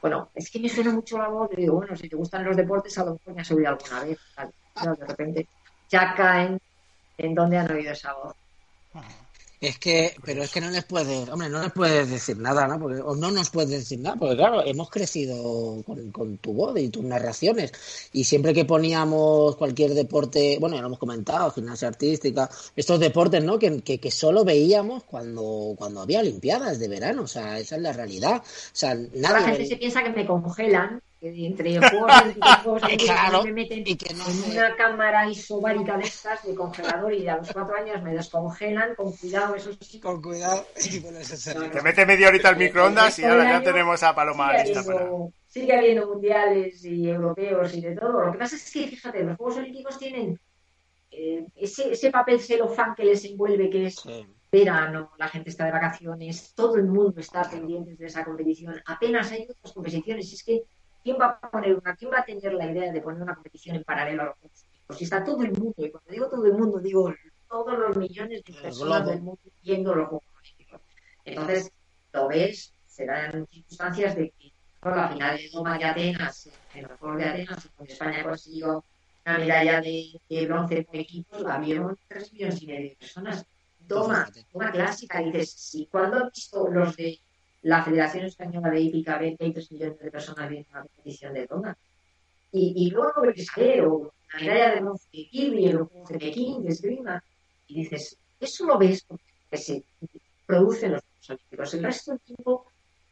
Bueno, es que me suena mucho la voz, y digo, bueno, si te gustan los deportes, a lo mejor me has oído alguna vez. de repente ya caen en donde han oído esa voz. Es que, pero es que no les puedes, hombre, no les puedes decir nada, ¿no? Porque, o no nos puedes decir nada, porque claro, hemos crecido con, tu voz y tus narraciones. Y siempre que poníamos cualquier deporte, bueno, ya lo hemos comentado, gimnasia artística, estos deportes, ¿no? Que, que, que solo veíamos cuando, cuando había Olimpiadas de verano, o sea, esa es la realidad. O sea, nada. La gente se piensa que me congelan entre juegos y *laughs* claro, me meten en una cámara isobárica de estas de congelador y a los cuatro años me descongelan con cuidado eso sí. Con cuidado *laughs* te mete media horita al microondas y ahora ya tenemos a Paloma sigue habiendo, sigue habiendo mundiales y europeos y de todo. Lo que pasa es que fíjate los Juegos Olímpicos tienen eh, ese, ese papel celofán que les envuelve que es verano, la gente está de vacaciones, todo el mundo está pendiente de esa competición, apenas hay otras competiciones, es que ¿quién va a poner una, quién va a tener la idea de poner una competición en paralelo a los Juegos Olímpicos? Si está todo el mundo, y cuando digo todo el mundo, digo todos los millones de personas del mundo viendo los Juegos Olímpicos. Entonces, lo ves, serán circunstancias de que por la final de de Atenas, en los Juegos de Atenas, donde España consiguió una medalla de, bronce por equipos, la vieron tres millones y medio de personas. Toma, toma clásica, y dices, si cuando han visto los de la Federación Española de Hípica ve que hay 3 millones de personas viendo una competición de tonga. Y, y luego sale, o la medalla de bronce de Kirby, el juego de Pekín, de esgrima, y dices, eso lo ves porque se producen los Juegos Olímpicos. El resto del tiempo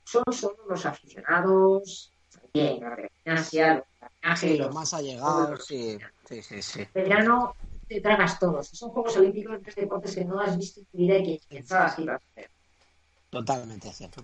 son solo los aficionados, también la gimnasia, los sí, los más allegados, sí, sí, sí, sí. Verano te tragas todos. Son Juegos Olímpicos, tres deportes que no has visto en tu vida y que pensabas que ibas a hacer. Totalmente cierto.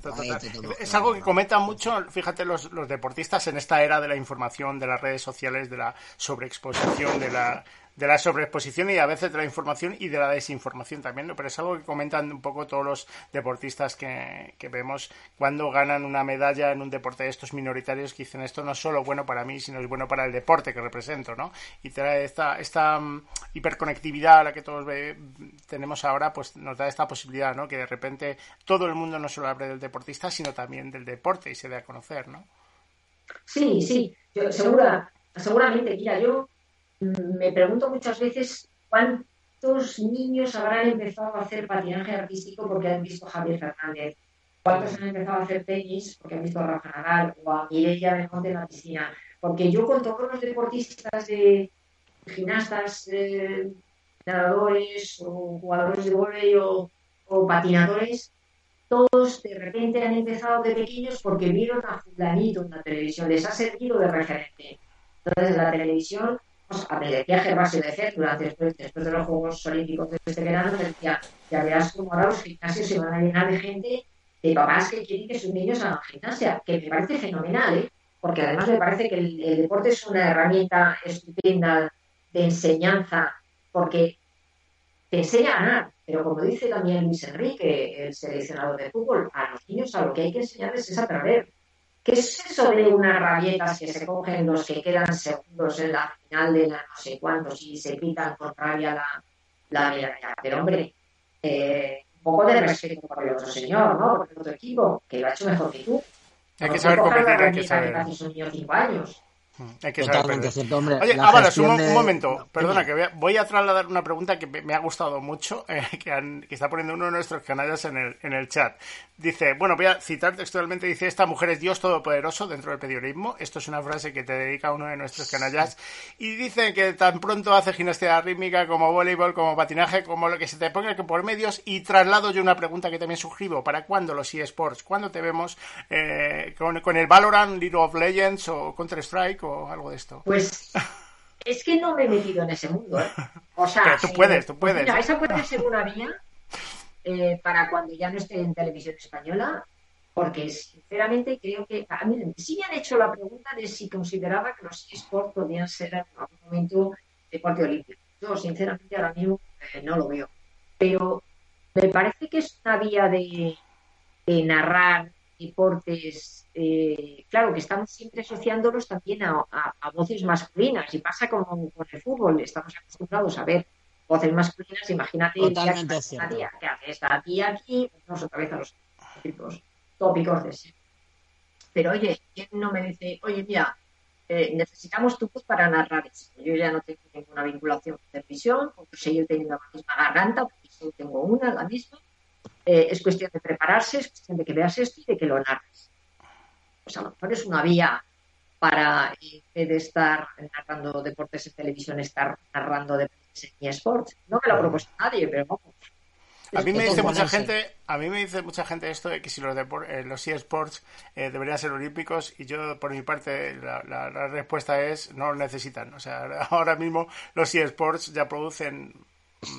Es algo que comentan mucho, fíjate, los, los deportistas en esta era de la información, de las redes sociales, de la sobreexposición, de la de la sobreexposición y a veces de la información y de la desinformación también, ¿no? Pero es algo que comentan un poco todos los deportistas que, que vemos cuando ganan una medalla en un deporte de estos minoritarios que dicen esto no es solo bueno para mí, sino es bueno para el deporte que represento, ¿no? Y trae esta, esta mm, hiperconectividad a la que todos tenemos ahora, pues nos da esta posibilidad, ¿no? Que de repente todo el mundo no solo hable del deportista, sino también del deporte y se dé a conocer, ¿no? Sí, sí, segura, seguramente, mira, yo me pregunto muchas veces cuántos niños habrán empezado a hacer patinaje artístico porque han visto a Javier Fernández, cuántos han empezado a hacer tenis porque han visto a Rafa Nadal o a Mireia Belmonte en la piscina. Porque yo con todos los deportistas de gimnastas, eh, nadadores o jugadores de volei o, o patinadores, todos de repente han empezado de pequeños porque vieron a fulanito en la televisión, les ha servido de referente. Entonces la televisión a decía Gervasio de durante después, de los Juegos Olímpicos de este verano, decía, ya verás cómo ahora los gimnasios se van a llenar de gente de papás que quieren que sus niños hagan gimnasia, que me parece fenomenal, ¿eh? porque además me parece que el, el deporte es una herramienta estupenda de enseñanza, porque te enseña a ganar, pero como dice también Luis Enrique, el seleccionador de fútbol, a los niños a lo que hay que enseñarles es a perder. ¿Qué es eso de unas rabietas que se cogen los que quedan segundos en la final de la no sé cuántos y se quitan con rabia la, la medalla? Pero hombre, eh, un poco de respeto por el otro señor, ¿no? Por el otro equipo, que lo ha hecho mejor que tú. Hay que saber competir, hay que saber. hace cinco años. Hay que saber Totalmente perder. cierto, hombre. Oye, Ábalos, gestión un, de- un momento, perdona, que voy a, voy a trasladar una pregunta que me ha gustado mucho, *laughs* eh, que, han- que está poniendo uno de nuestros canallas en el, en el chat. Dice, bueno, voy a citar textualmente, dice, esta mujer es Dios Todopoderoso dentro del periodismo. Esto es una frase que te dedica uno de nuestros canallas. Y dice que tan pronto hace gimnasia rítmica como voleibol, como patinaje, como lo que se te ponga que por medios. Y traslado yo una pregunta que también suscribo. ¿Para cuándo los eSports? ¿Cuándo te vemos eh, con, con el Valorant, League of Legends o Counter-Strike o algo de esto? Pues es que no me he metido en ese mundo, ¿eh? O sea, Pero tú eh, puedes, tú pues puedes. mira, esa puede ser una vía eh, para cuando ya no esté en televisión española, porque sinceramente creo que a mí sí me han hecho la pregunta de si consideraba que los esports podían ser en algún momento deporte olímpico. Yo sinceramente ahora mismo eh, no lo veo, pero me parece que es una vía de, de narrar deportes, eh, claro que estamos siempre asociándolos también a, a- a voces masculinas y pasa como con el fútbol, estamos acostumbrados a ver voces masculinas, imagínate el día que Totalmente tía, que hace esta tía aquí, vamos otra vez a los tópicos, tópicos de siempre. Pero oye, ¿quién no me dice, oye, mira, eh, necesitamos tu voz para narrar esto? Yo ya no tengo ninguna vinculación con televisión, porque seguir teniendo la misma garganta, porque solo tengo una, la misma. Eh, es cuestión de prepararse, es cuestión de que veas esto y de que lo narres. Pues a lo mejor es una vía para, en vez de estar narrando deportes en televisión, estar narrando deportes en eSports. No me lo ha propuesto nadie, pero vamos. A mí me dice mucha gente, a mí me dice mucha gente esto de que si los depor- eh, los eSports eh, deberían ser olímpicos y yo por mi parte la, la- la respuesta es no lo necesitan. O sea, *laughs* ahora mismo los eSports ya producen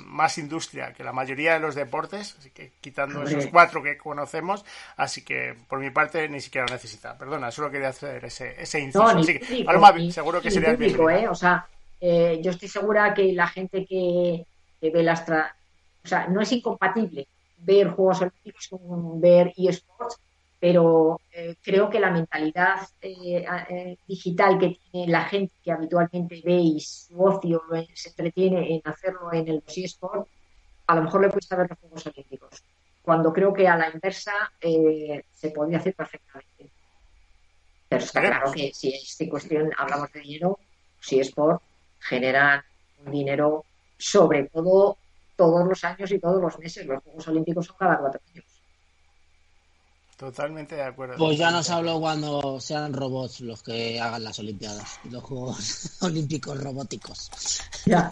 más industria que la mayoría de los deportes, así que quitando Hombre. esos cuatro que conocemos, así que por mi parte ni siquiera lo necesita. Perdona, solo quería hacer ese, ese inciso. No, Así que, público, Paloma, ni- seguro que sería ¿eh? O sea, eh, yo estoy segura que la gente que, que ve las... tra- O sea, no es incompatible ver Juegos Olímpicos con ver eSports, pero eh, creo que la mentalidad eh, eh, digital que tiene la gente que habitualmente ve y su ocio se entretiene en hacerlo en el los eSports, a lo mejor le cuesta ver los Juegos Olímpicos. Cuando creo que a la inversa se podría hacer perfectamente. Pero está claro que si es cuestión, hablamos de dinero, si es por generan un dinero sobre todo todos los años y todos los meses. Los Juegos Olímpicos son cada cuatro años. Totalmente de acuerdo. Pues ya nos habló cuando sean robots los que hagan las Olimpiadas, los Juegos *laughs* Olímpicos robóticos. Ya.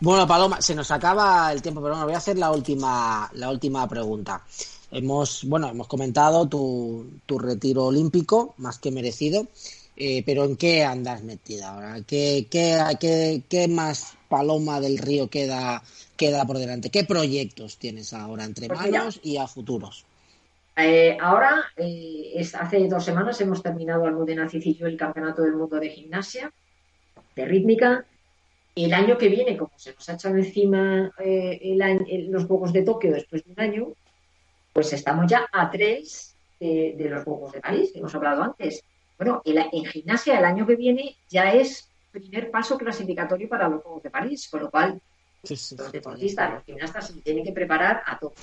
Bueno, Paloma, se nos acaba el tiempo, pero bueno, voy a hacer la última, la última pregunta. Hemos, bueno, hemos comentado tu, tu retiro olímpico, más que merecido, eh, pero ¿en qué andas metida ahora? ¿Qué, qué, qué, qué más Paloma del Río queda, queda por delante? ¿Qué proyectos tienes ahora entre Pues manos y a futuros? Eh, ahora, eh, hace dos semanas hemos terminado Almudena y yo el Campeonato del Mundo de Gimnasia, de rítmica. El año que viene, como se nos ha echado encima eh, los Juegos de Tokio después de un año, pues estamos ya a tres de, los Juegos de París, que hemos hablado antes. Bueno, en gimnasia el año que viene ya es primer paso clasificatorio para los Juegos de París, con lo cual Sí, sí, los deportistas, los gimnastas se tienen que preparar a tope.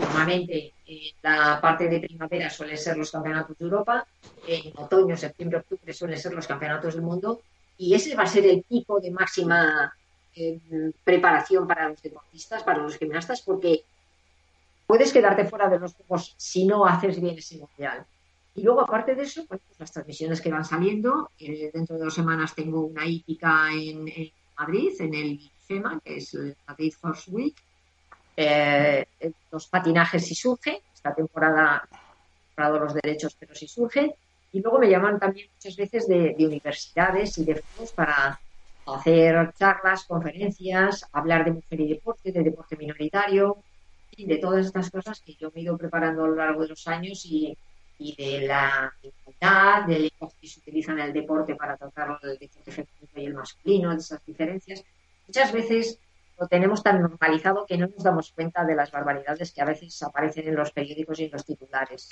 Normalmente en la parte de primavera suelen ser los campeonatos de Europa, en otoño, septiembre, octubre suelen ser los campeonatos del mundo y ese va a ser el pico de máxima eh, preparación para los deportistas, para los gimnastas, porque puedes quedarte fuera de los juegos si no haces bien ese mundial. Y luego, aparte de eso, pues, las transmisiones que van saliendo. eh, dentro de dos semanas tengo una hípica en, en Madrid, en el FEMA, que es el Madrid Force Week. Eh, los patinajes si surge. Esta temporada he comprado los derechos, pero si surge. Y luego me llaman también muchas veces de, de universidades y de foros para hacer charlas, conferencias, hablar de mujer y deporte, de deporte minoritario. de todas estas cosas que yo me he ido preparando a lo largo de los años y, y de la igualdad, de lenguaje que se utilizan en el deporte para tratar el deporte femenino y el masculino, de esas diferencias. Muchas veces lo tenemos tan normalizado que no nos damos cuenta de las barbaridades que a veces aparecen en los periódicos y en los titulares.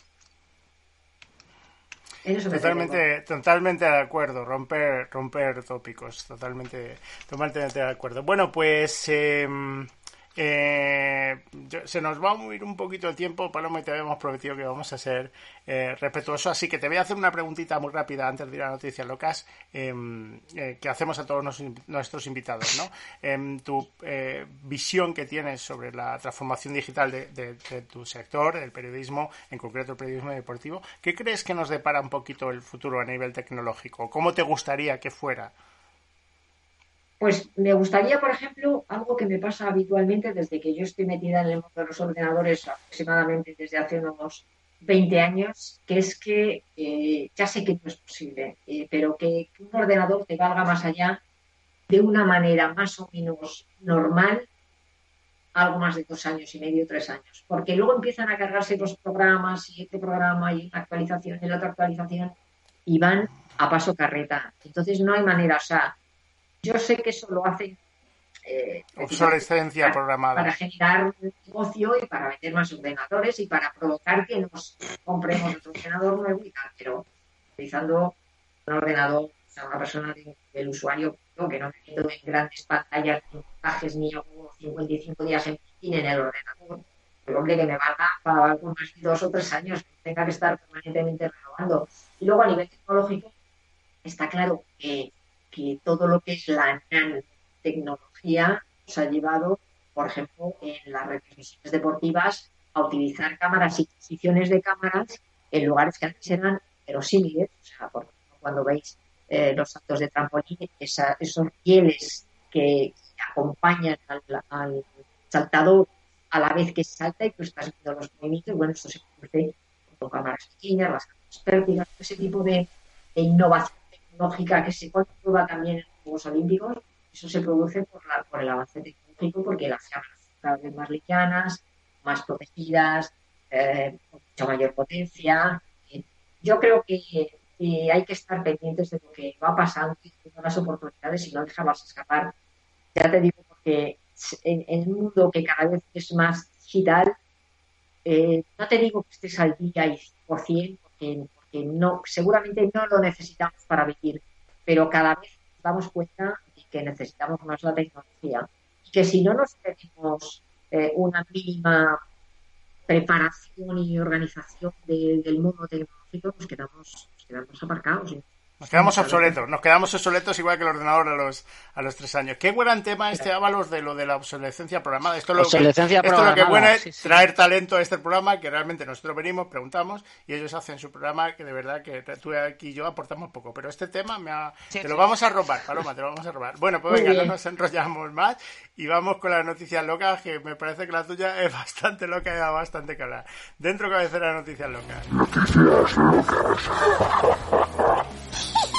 totalmente, totalmente de acuerdo, romper, romper tópicos, totalmente, totalmente de acuerdo. Bueno, pues eh, eh, se nos va a mover un poquito el tiempo, Paloma, y te habíamos prometido que vamos a ser eh, respetuosos. Así que te voy a hacer una preguntita muy rápida antes de ir a noticias locas em, eh, que hacemos a todos nuestros invitados. ¿no? Em, tu eh, visión que tienes sobre la transformación digital de, de, tu sector, el periodismo, en concreto el periodismo deportivo, ¿qué crees que nos depara un poquito el futuro a nivel tecnológico? ¿Cómo te gustaría que fuera? Pues me gustaría, por ejemplo, algo que me pasa habitualmente desde que yo estoy metida en el mundo de los ordenadores aproximadamente desde hace unos 20 años, que es que eh, ya sé que no es posible, eh, pero que, un ordenador te valga más allá de una manera más o menos normal algo más de dos años y medio, tres años, porque luego empiezan a cargarse los programas y este programa y una actualización y la otra actualización y van a paso carreta. Entonces no hay manera, o sea, yo sé que eso lo hacen eh, obsolescencia programada. Para generar negocio y para vender más ordenadores y para provocar que nos compremos otro ordenador nuevo y tal, pero utilizando un ordenador, o sea, una persona del usuario que no me meto en grandes pantallas, ni montajes, ni hago 55 días en, en el ordenador. El hombre que me valga para de dos o tres años, que tenga que estar permanentemente renovando. Y luego a nivel tecnológico, está claro que que todo lo que es la tecnología nos ha llevado, por ejemplo, en las retransmisiones deportivas a utilizar cámaras y posiciones de cámaras en lugares que antes eran verosímiles. O sea, por ejemplo, cuando veis eh, los saltos de trampolín, esos rieles que acompañan al, saltador a la vez que salta y tú estás viendo los movimientos, bueno, esto se produce con cámaras pequeñas, las cámaras pérdidas, ese tipo de innovación lógica que se prueba también en los Juegos Olímpicos, eso se produce por, la, por el avance tecnológico, porque las cámaras cada vez más livianas, más protegidas, eh, con mucha mayor potencia. Yo creo que, hay que estar pendientes de lo que va pasando y de las oportunidades y no dejarlas escapar. Ya te digo, porque en, un mundo que cada vez es más digital, eh, no te digo que estés al día y 100%, porque que no, seguramente no lo necesitamos para vivir, pero cada vez nos damos cuenta de que necesitamos más la tecnología y que si no nos tenemos eh, una mínima preparación y organización del mundo tecnológico, nos quedamos, nos quedamos aparcados. Nos quedamos obsoletos, nos quedamos obsoletos igual que el ordenador a los, a los tres años. Qué buen tema este, Ábalos, de lo de la obsolescencia programada. Esto es lo que, esto es lo que bueno es traer talento a este programa, que realmente nosotros venimos, preguntamos, y ellos hacen su programa, que de verdad que tú aquí y yo aportamos poco. Pero este tema me ha... te lo vamos a robar, Paloma, te lo vamos a robar. Bueno, pues venga, no nos enrollamos más y vamos con las noticias locas, que me parece que la tuya es *laughs* bastante loca y da bastante que hablar. Dentro cabecera de noticias locas. Noticias locas. *laughs*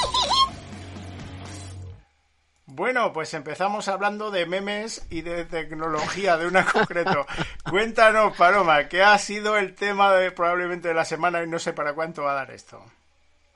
Bueno, pues empezamos hablando de memes y de tecnología, de una concreto. *laughs* Cuéntanos, Paloma, ¿qué ha sido el tema de probablemente de la semana y no sé para cuánto va a dar esto?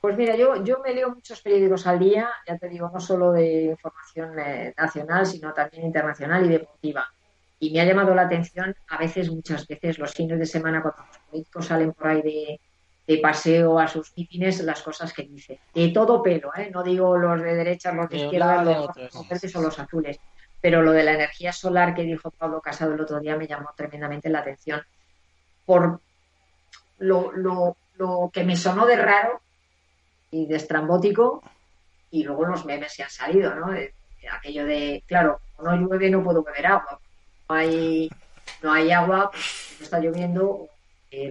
Pues mira, yo, yo me leo muchos periódicos al día, ya te digo, no solo de información eh, nacional, sino también internacional y deportiva. Y me ha llamado la atención, a veces, muchas veces, los fines de semana, cuando los políticos salen por ahí de, de paseo a sus mítines las cosas que dice. De todo pelo, ¿eh? no digo los de derecha, los de izquierda, los verdes o los azules. Pero lo de la energía solar que dijo Pablo Casado el otro día me llamó tremendamente la atención por lo, lo, lo que me sonó de raro y de estrambótico y luego los memes que han salido, ¿no? aquello de, claro, no llueve no puedo beber agua. No hay, no hay agua, pues no está lloviendo,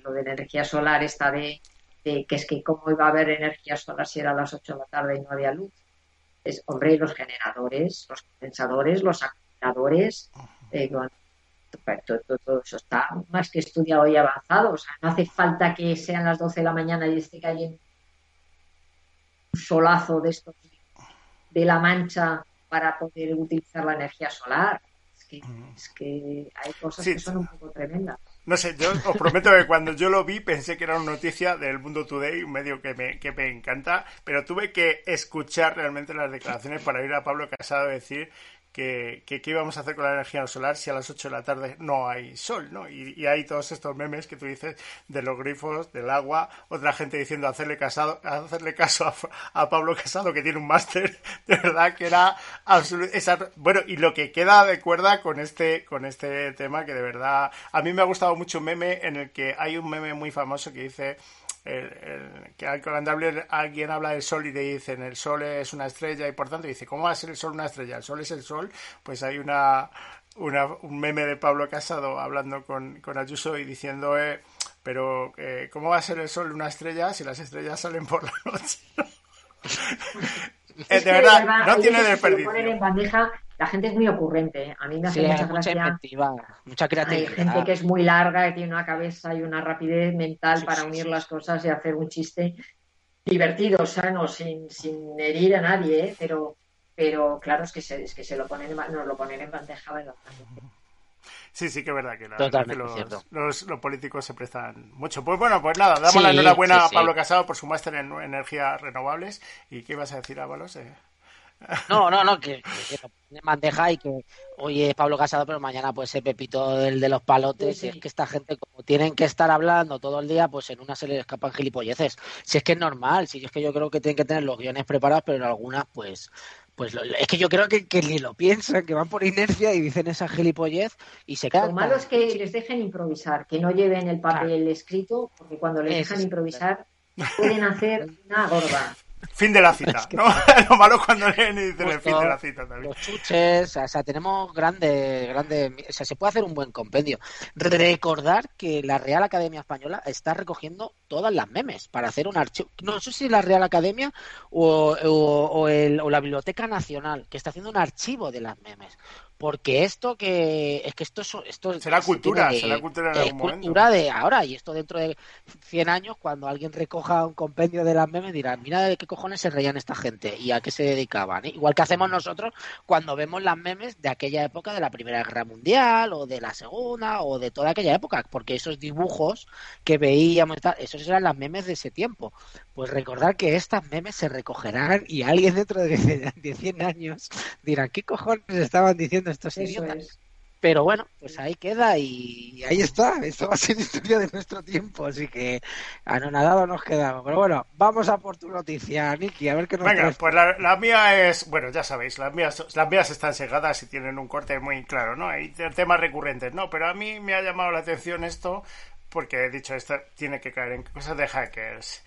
lo de la energía solar está de, que es que cómo iba a haber energía solar si era a las 8 de la tarde y no había luz. Es, hombre, los generadores, los condensadores, los acumuladores, eh, todo, eso está más que estudiado y avanzado. O sea, no hace falta que sean las 12 de la mañana y esté cayendo un solazo de estos de la mancha para poder utilizar la energía solar. Es que, hay cosas que son un poco tremendas. No sé, yo os prometo que cuando yo lo vi pensé que era una noticia del Mundo Today, un medio que me, que me encanta, pero tuve que escuchar realmente las declaraciones para ir a Pablo Casado decir que, que, qué íbamos a hacer con la energía solar si a las 8 de la tarde no hay sol, ¿no? Y, hay todos estos memes que tú dices de los grifos, del agua, otra gente diciendo hacerle, casado, hacerle caso a, Pablo Casado que tiene un máster, *laughs* de verdad que era absoluto... Bueno, y lo que queda de cuerda con este, con este tema que de verdad... A mí me ha gustado mucho un meme en el que hay un meme muy famoso que dice el, que cuando alguien habla del sol y le dicen el sol es una estrella y por tanto dice, ¿cómo va a ser el sol una estrella? El sol es el sol, pues hay una, un meme de Pablo Casado hablando con, con Ayuso y diciendo, eh, pero eh, ¿cómo va a ser el sol una estrella si las estrellas salen por la noche? *laughs* Eh, de, verdad, no tiene desperdicio. La gente es muy ocurrente. ¿eh? A mí me hace mucha gracia. Mucha creatividad. Hay gente que es muy larga, que tiene una cabeza y una rapidez mental para unir las cosas y hacer un chiste divertido, sano, sin, sin herir a nadie, ¿eh? pero, pero claro, es que se, es que se lo ponen, nos lo ponen en bandeja. Sí, sí que es verdad que, los, los, políticos se prestan mucho. Pues bueno, pues nada, damos la enhorabuena a Pablo Casado por su máster en energías renovables. ¿Y qué ibas a decir, Ábalos? Eh... No, no, no, que, que, que bandeja y que hoy es Pablo Casado, pero mañana puede ser Pepito el de los palotes. Y es que esta gente, como tienen que estar hablando todo el día, pues en una se les escapan gilipolleces. Si es que es normal, si es que yo creo que tienen que tener los guiones preparados, pero en algunas, pues pues es que yo creo que, ni lo piensan, que van por inercia y dicen esa gilipollez y se quedan. Lo malo es que les dejen improvisar, que no lleven el papel escrito, porque cuando les dejan improvisar pueden hacer una gorda. Fin de la *laughs* cita, ¿no? *laughs* Lo malo cuando leen y dicen el fin de la cita también. Los chuches, o sea, tenemos grande, grande, o sea, se puede hacer un buen compendio. Recordar que la Real Academia Española está recogiendo todas las memes para hacer un archivo. No sé si la Real Academia o, o, el, o la Biblioteca Nacional, que está haciendo un archivo de las memes porque esto que es que esto esto será cultura será cultura en algún cultura de ahora y esto dentro de 100 años cuando alguien recoja un compendio de las memes dirá mira de qué cojones se reían esta gente y a qué se dedicaban ¿eh? igual que hacemos nosotros cuando vemos las memes de aquella época de la primera guerra mundial o de la segunda o de toda aquella época porque esos dibujos que veíamos esos eran las memes de ese tiempo pues recordar que estas memes se recogerán y alguien dentro de *laughs* 100 años dirá qué cojones estaban diciendo estos idiotas. Pero bueno, pues ahí queda y ahí está. Esto va a ser historia de nuestro tiempo, así que anonadado nos quedamos. Pero bueno, vamos a por tu noticia, Niki, a ver qué nos Venga, pues la, mía es, bueno, ya sabéis, las mías, las mías están segadas y tienen un corte muy claro, ¿no? Hay temas recurrentes, ¿no? Pero a mí me ha llamado la atención esto porque he dicho, esto tiene que caer en cosas de hackers.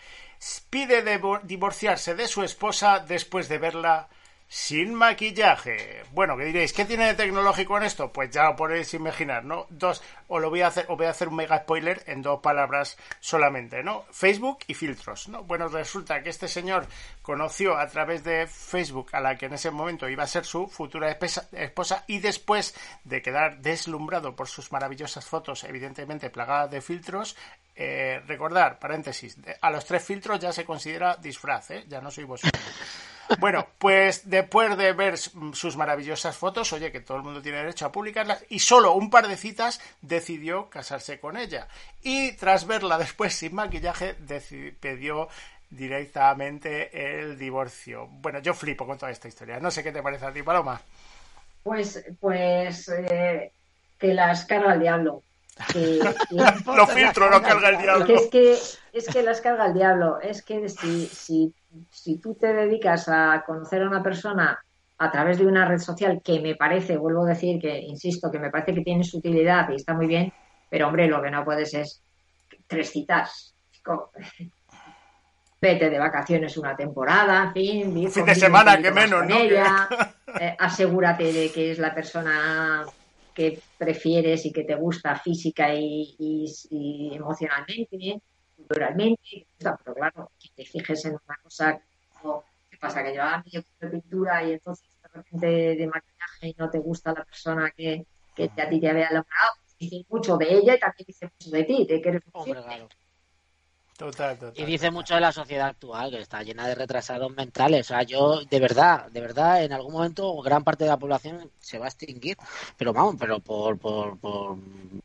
Pide divorciarse de su esposa después de verla sin maquillaje. Bueno, ¿qué diréis? ¿Qué tiene de tecnológico en esto? Pues ya lo podéis imaginar, ¿no? Dos, o lo voy a hacer, o voy a hacer un mega spoiler en dos palabras solamente, ¿no? Facebook y filtros, ¿no? Bueno, resulta que este señor conoció a través de Facebook a la que en ese momento iba a ser su futura esposa y después de quedar deslumbrado por sus maravillosas fotos, evidentemente plagadas de filtros, eh, recordar, paréntesis, a los tres filtros ya se considera disfraz, ¿eh? Ya no soy vosotros. Bueno, pues después de ver sus maravillosas fotos, oye, que todo el mundo tiene derecho a publicarlas, y solo un par de citas decidió casarse con ella. Y tras verla después sin maquillaje, pidió directamente el divorcio. Bueno, yo flipo con toda esta historia. No sé qué te parece a ti, Paloma. Pues, pues eh, que las *laughs* *laughs* carga el diablo. Que, Lo filtro, no carga el diablo. es que, es que las carga el diablo. Es que si, si si tú te dedicas a conocer a una persona a través de una red social que me parece, vuelvo a decir que, insisto, que me parece que tiene su utilidad y está muy bien, pero hombre, lo que no puedes es tres citas. *laughs* Vete de vacaciones una temporada, en fin. fin de semana, que menos, ¿no? Ella, *laughs* eh, asegúrate de que es la persona que prefieres y que te gusta física y, y emocionalmente culturalmente, pero claro, que te fijes en una cosa, ¿qué pasa? Que yo, ah, quiero pintura y entonces de repente de maquillaje y no te gusta la persona que, que a ti te había logrado, dice mucho de ella y también dice mucho de ti, de que eres un Total, total. Y dice mucho de la sociedad actual, que está llena de retrasados mentales. O sea, yo, de verdad, de verdad, en algún momento gran parte de la población se va a extinguir. Pero vamos, pero por, por, por,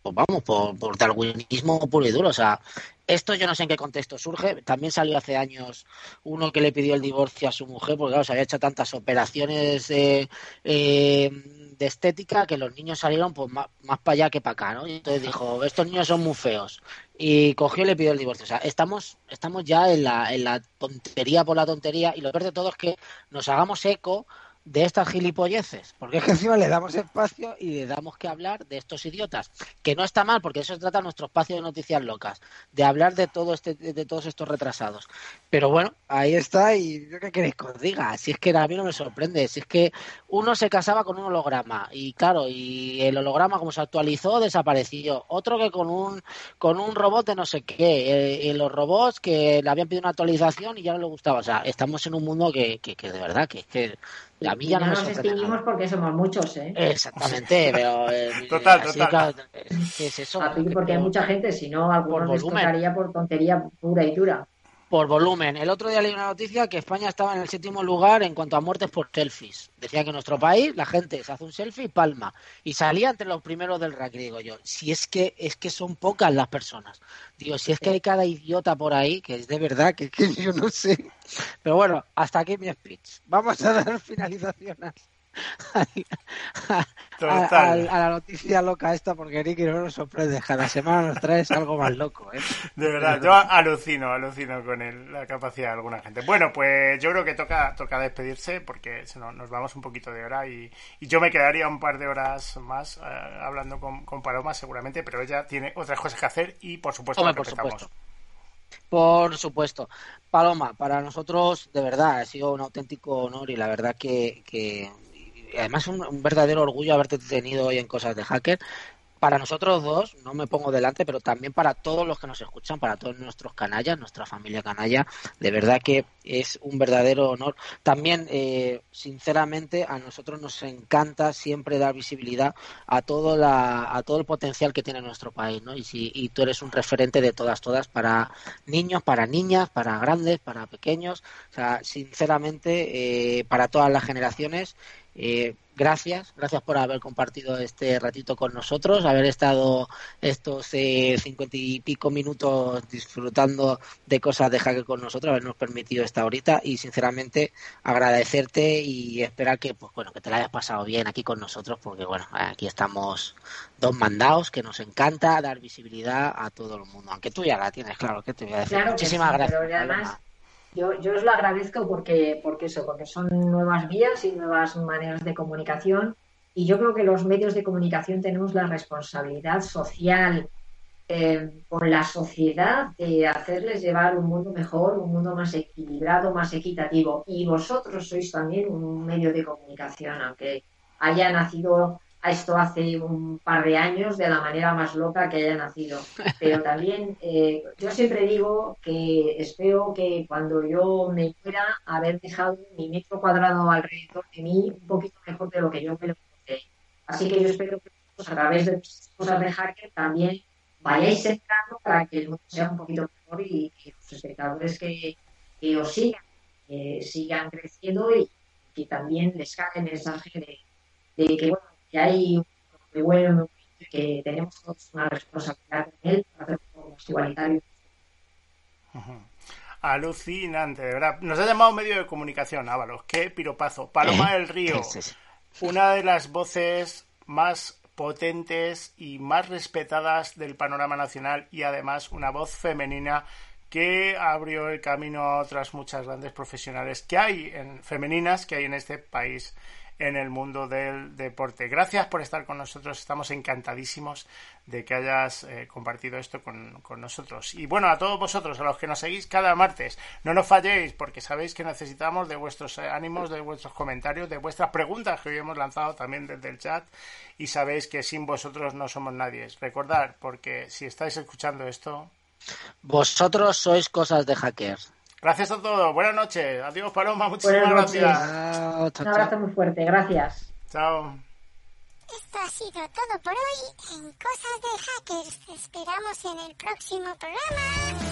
por vamos, por, por darwinismo puro y duro. O sea, esto yo no sé en qué contexto surge. También salió hace años uno que le pidió el divorcio a su mujer, porque claro, se había hecho tantas operaciones eh, eh, de estética que los niños salieron pues más, más para allá que para acá, ¿no? Y entonces dijo, estos niños son muy feos. Y cogió y le pidió el divorcio. O sea, estamos, estamos ya en la, en la tontería por la tontería y lo peor de todo es que nos hagamos eco de estas gilipolleces, porque es que encima le damos espacio y le damos que hablar de estos idiotas, que no está mal, porque eso trata nuestro espacio de noticias locas, de hablar de todo este, de todos estos retrasados. Pero bueno, ahí está, y yo qué queréis que os diga, si es que a mí no me sorprende, si es que uno se casaba con un holograma, y claro, y el holograma como se actualizó, desapareció, otro que con un, con un robot de no sé qué, eh, los robots que le habían pedido una actualización y ya no le gustaba, o sea, estamos en un mundo que, que, que de verdad, que, que a mí ya no, nos extinguimos porque somos muchos, ¿eh? Exactamente, *laughs* pero... eh, Total, así total. que- ¿Qué es eso? A ti, porque hay mucha gente, si no, algunos Por les volumen. tocaría por tontería pura y dura. Por volumen. El otro día leí una noticia que España estaba en el séptimo lugar en cuanto a muertes por selfies. Decía que en nuestro país la gente se hace un selfie y palma. Y salía entre los primeros del ranking. Digo yo, si es que es que son pocas las personas. Digo, si es que hay cada idiota por ahí, que es de verdad que, que yo no sé. Pero bueno, hasta aquí mi speech. Vamos a dar *laughs* finalización *laughs* a, a- Total. a- a la noticia loca esta, porque Ricky no nos sorprende. Cada semana nos traes algo más loco, ¿eh? De verdad, yo alucino, alucino con el- la capacidad de alguna gente. Bueno, pues yo creo que toca, toca despedirse porque si no, nos vamos un poquito de hora y, y yo me quedaría un par de horas más eh, hablando con, con Paloma seguramente, pero ella tiene otras cosas que hacer y por supuesto Hombre, por respetamos. supuesto. Por supuesto. Paloma, para nosotros de verdad ha sido un auténtico honor y la verdad que, además un, un verdadero orgullo haberte tenido hoy en Cosas de Hacker. Para nosotros dos, no me pongo delante, pero también para todos los que nos escuchan, para todos nuestros canallas, nuestra familia canalla, de verdad que es un verdadero honor. También, eh, sinceramente, a nosotros nos encanta siempre dar visibilidad a todo la, a todo el potencial que tiene nuestro país, ¿no? Y si y tú eres un referente de todas todas para niños, para niñas, para grandes, para pequeños, o sea, sinceramente eh, para todas las generaciones. Eh, gracias, gracias por haber compartido este ratito con nosotros, haber estado estos eh, cincuenta y pico minutos disfrutando de cosas de hacker con nosotros, habernos permitido esta horita y sinceramente agradecerte y esperar que pues bueno que te la hayas pasado bien aquí con nosotros porque bueno aquí estamos dos mandados que nos encanta dar visibilidad a todo el mundo aunque tú ya la tienes claro que te voy a decir Claro muchísimas sí, gracias pero además Paloma. Yo, yo os lo agradezco porque, porque eso, porque son nuevas vías y nuevas maneras de comunicación y yo creo que los medios de comunicación tenemos la responsabilidad social eh, con la sociedad de hacerles llevar un mundo mejor, un mundo más equilibrado, más equitativo. Y vosotros sois también un medio de comunicación, aunque haya nacido a esto hace un par de años de la manera más loca que haya nacido. Pero también eh, yo siempre digo que espero que cuando yo me muera haber dejado mi metro cuadrado alrededor de mí un poquito mejor de lo que yo me lo encontré. Así que yo espero que vosotros, a través de cosas de hacker también vayáis entrando para que el mundo sea un poquito mejor y que los espectadores que, que os sigan eh, sigan creciendo y que también les cae el mensaje de, de que, bueno, que hay un muy bueno, que tenemos todos una responsabilidad con él para hacer un poco más igualitario. Ujú. Alucinante, de verdad. Nos ha llamado medio de comunicación, Ábalos. Qué piropazo. Paloma del *laughs* Río, una de las voces más potentes y más respetadas del panorama nacional y además una voz femenina que abrió el camino a otras muchas grandes profesionales que hay en femeninas que hay en este país en el mundo del deporte. Gracias por estar con nosotros, estamos encantadísimos de que hayas eh, compartido esto con, nosotros. Y bueno, a todos vosotros, a los que nos seguís cada martes, no nos falléis porque sabéis que necesitamos de vuestros eh, ánimos, de vuestros comentarios, de vuestras preguntas que hoy hemos lanzado también desde el chat y sabéis que sin vosotros no somos nadie. Recordad, porque si estáis escuchando esto, Vosotros sois cosas de hackers. Gracias a todos, buenas noches, adiós Paloma, muchísimas gracias. Chao, chao, Un abrazo muy fuerte, gracias. Chao. Esto ha sido todo por hoy en Cosas de Hackers. Te esperamos en el próximo programa.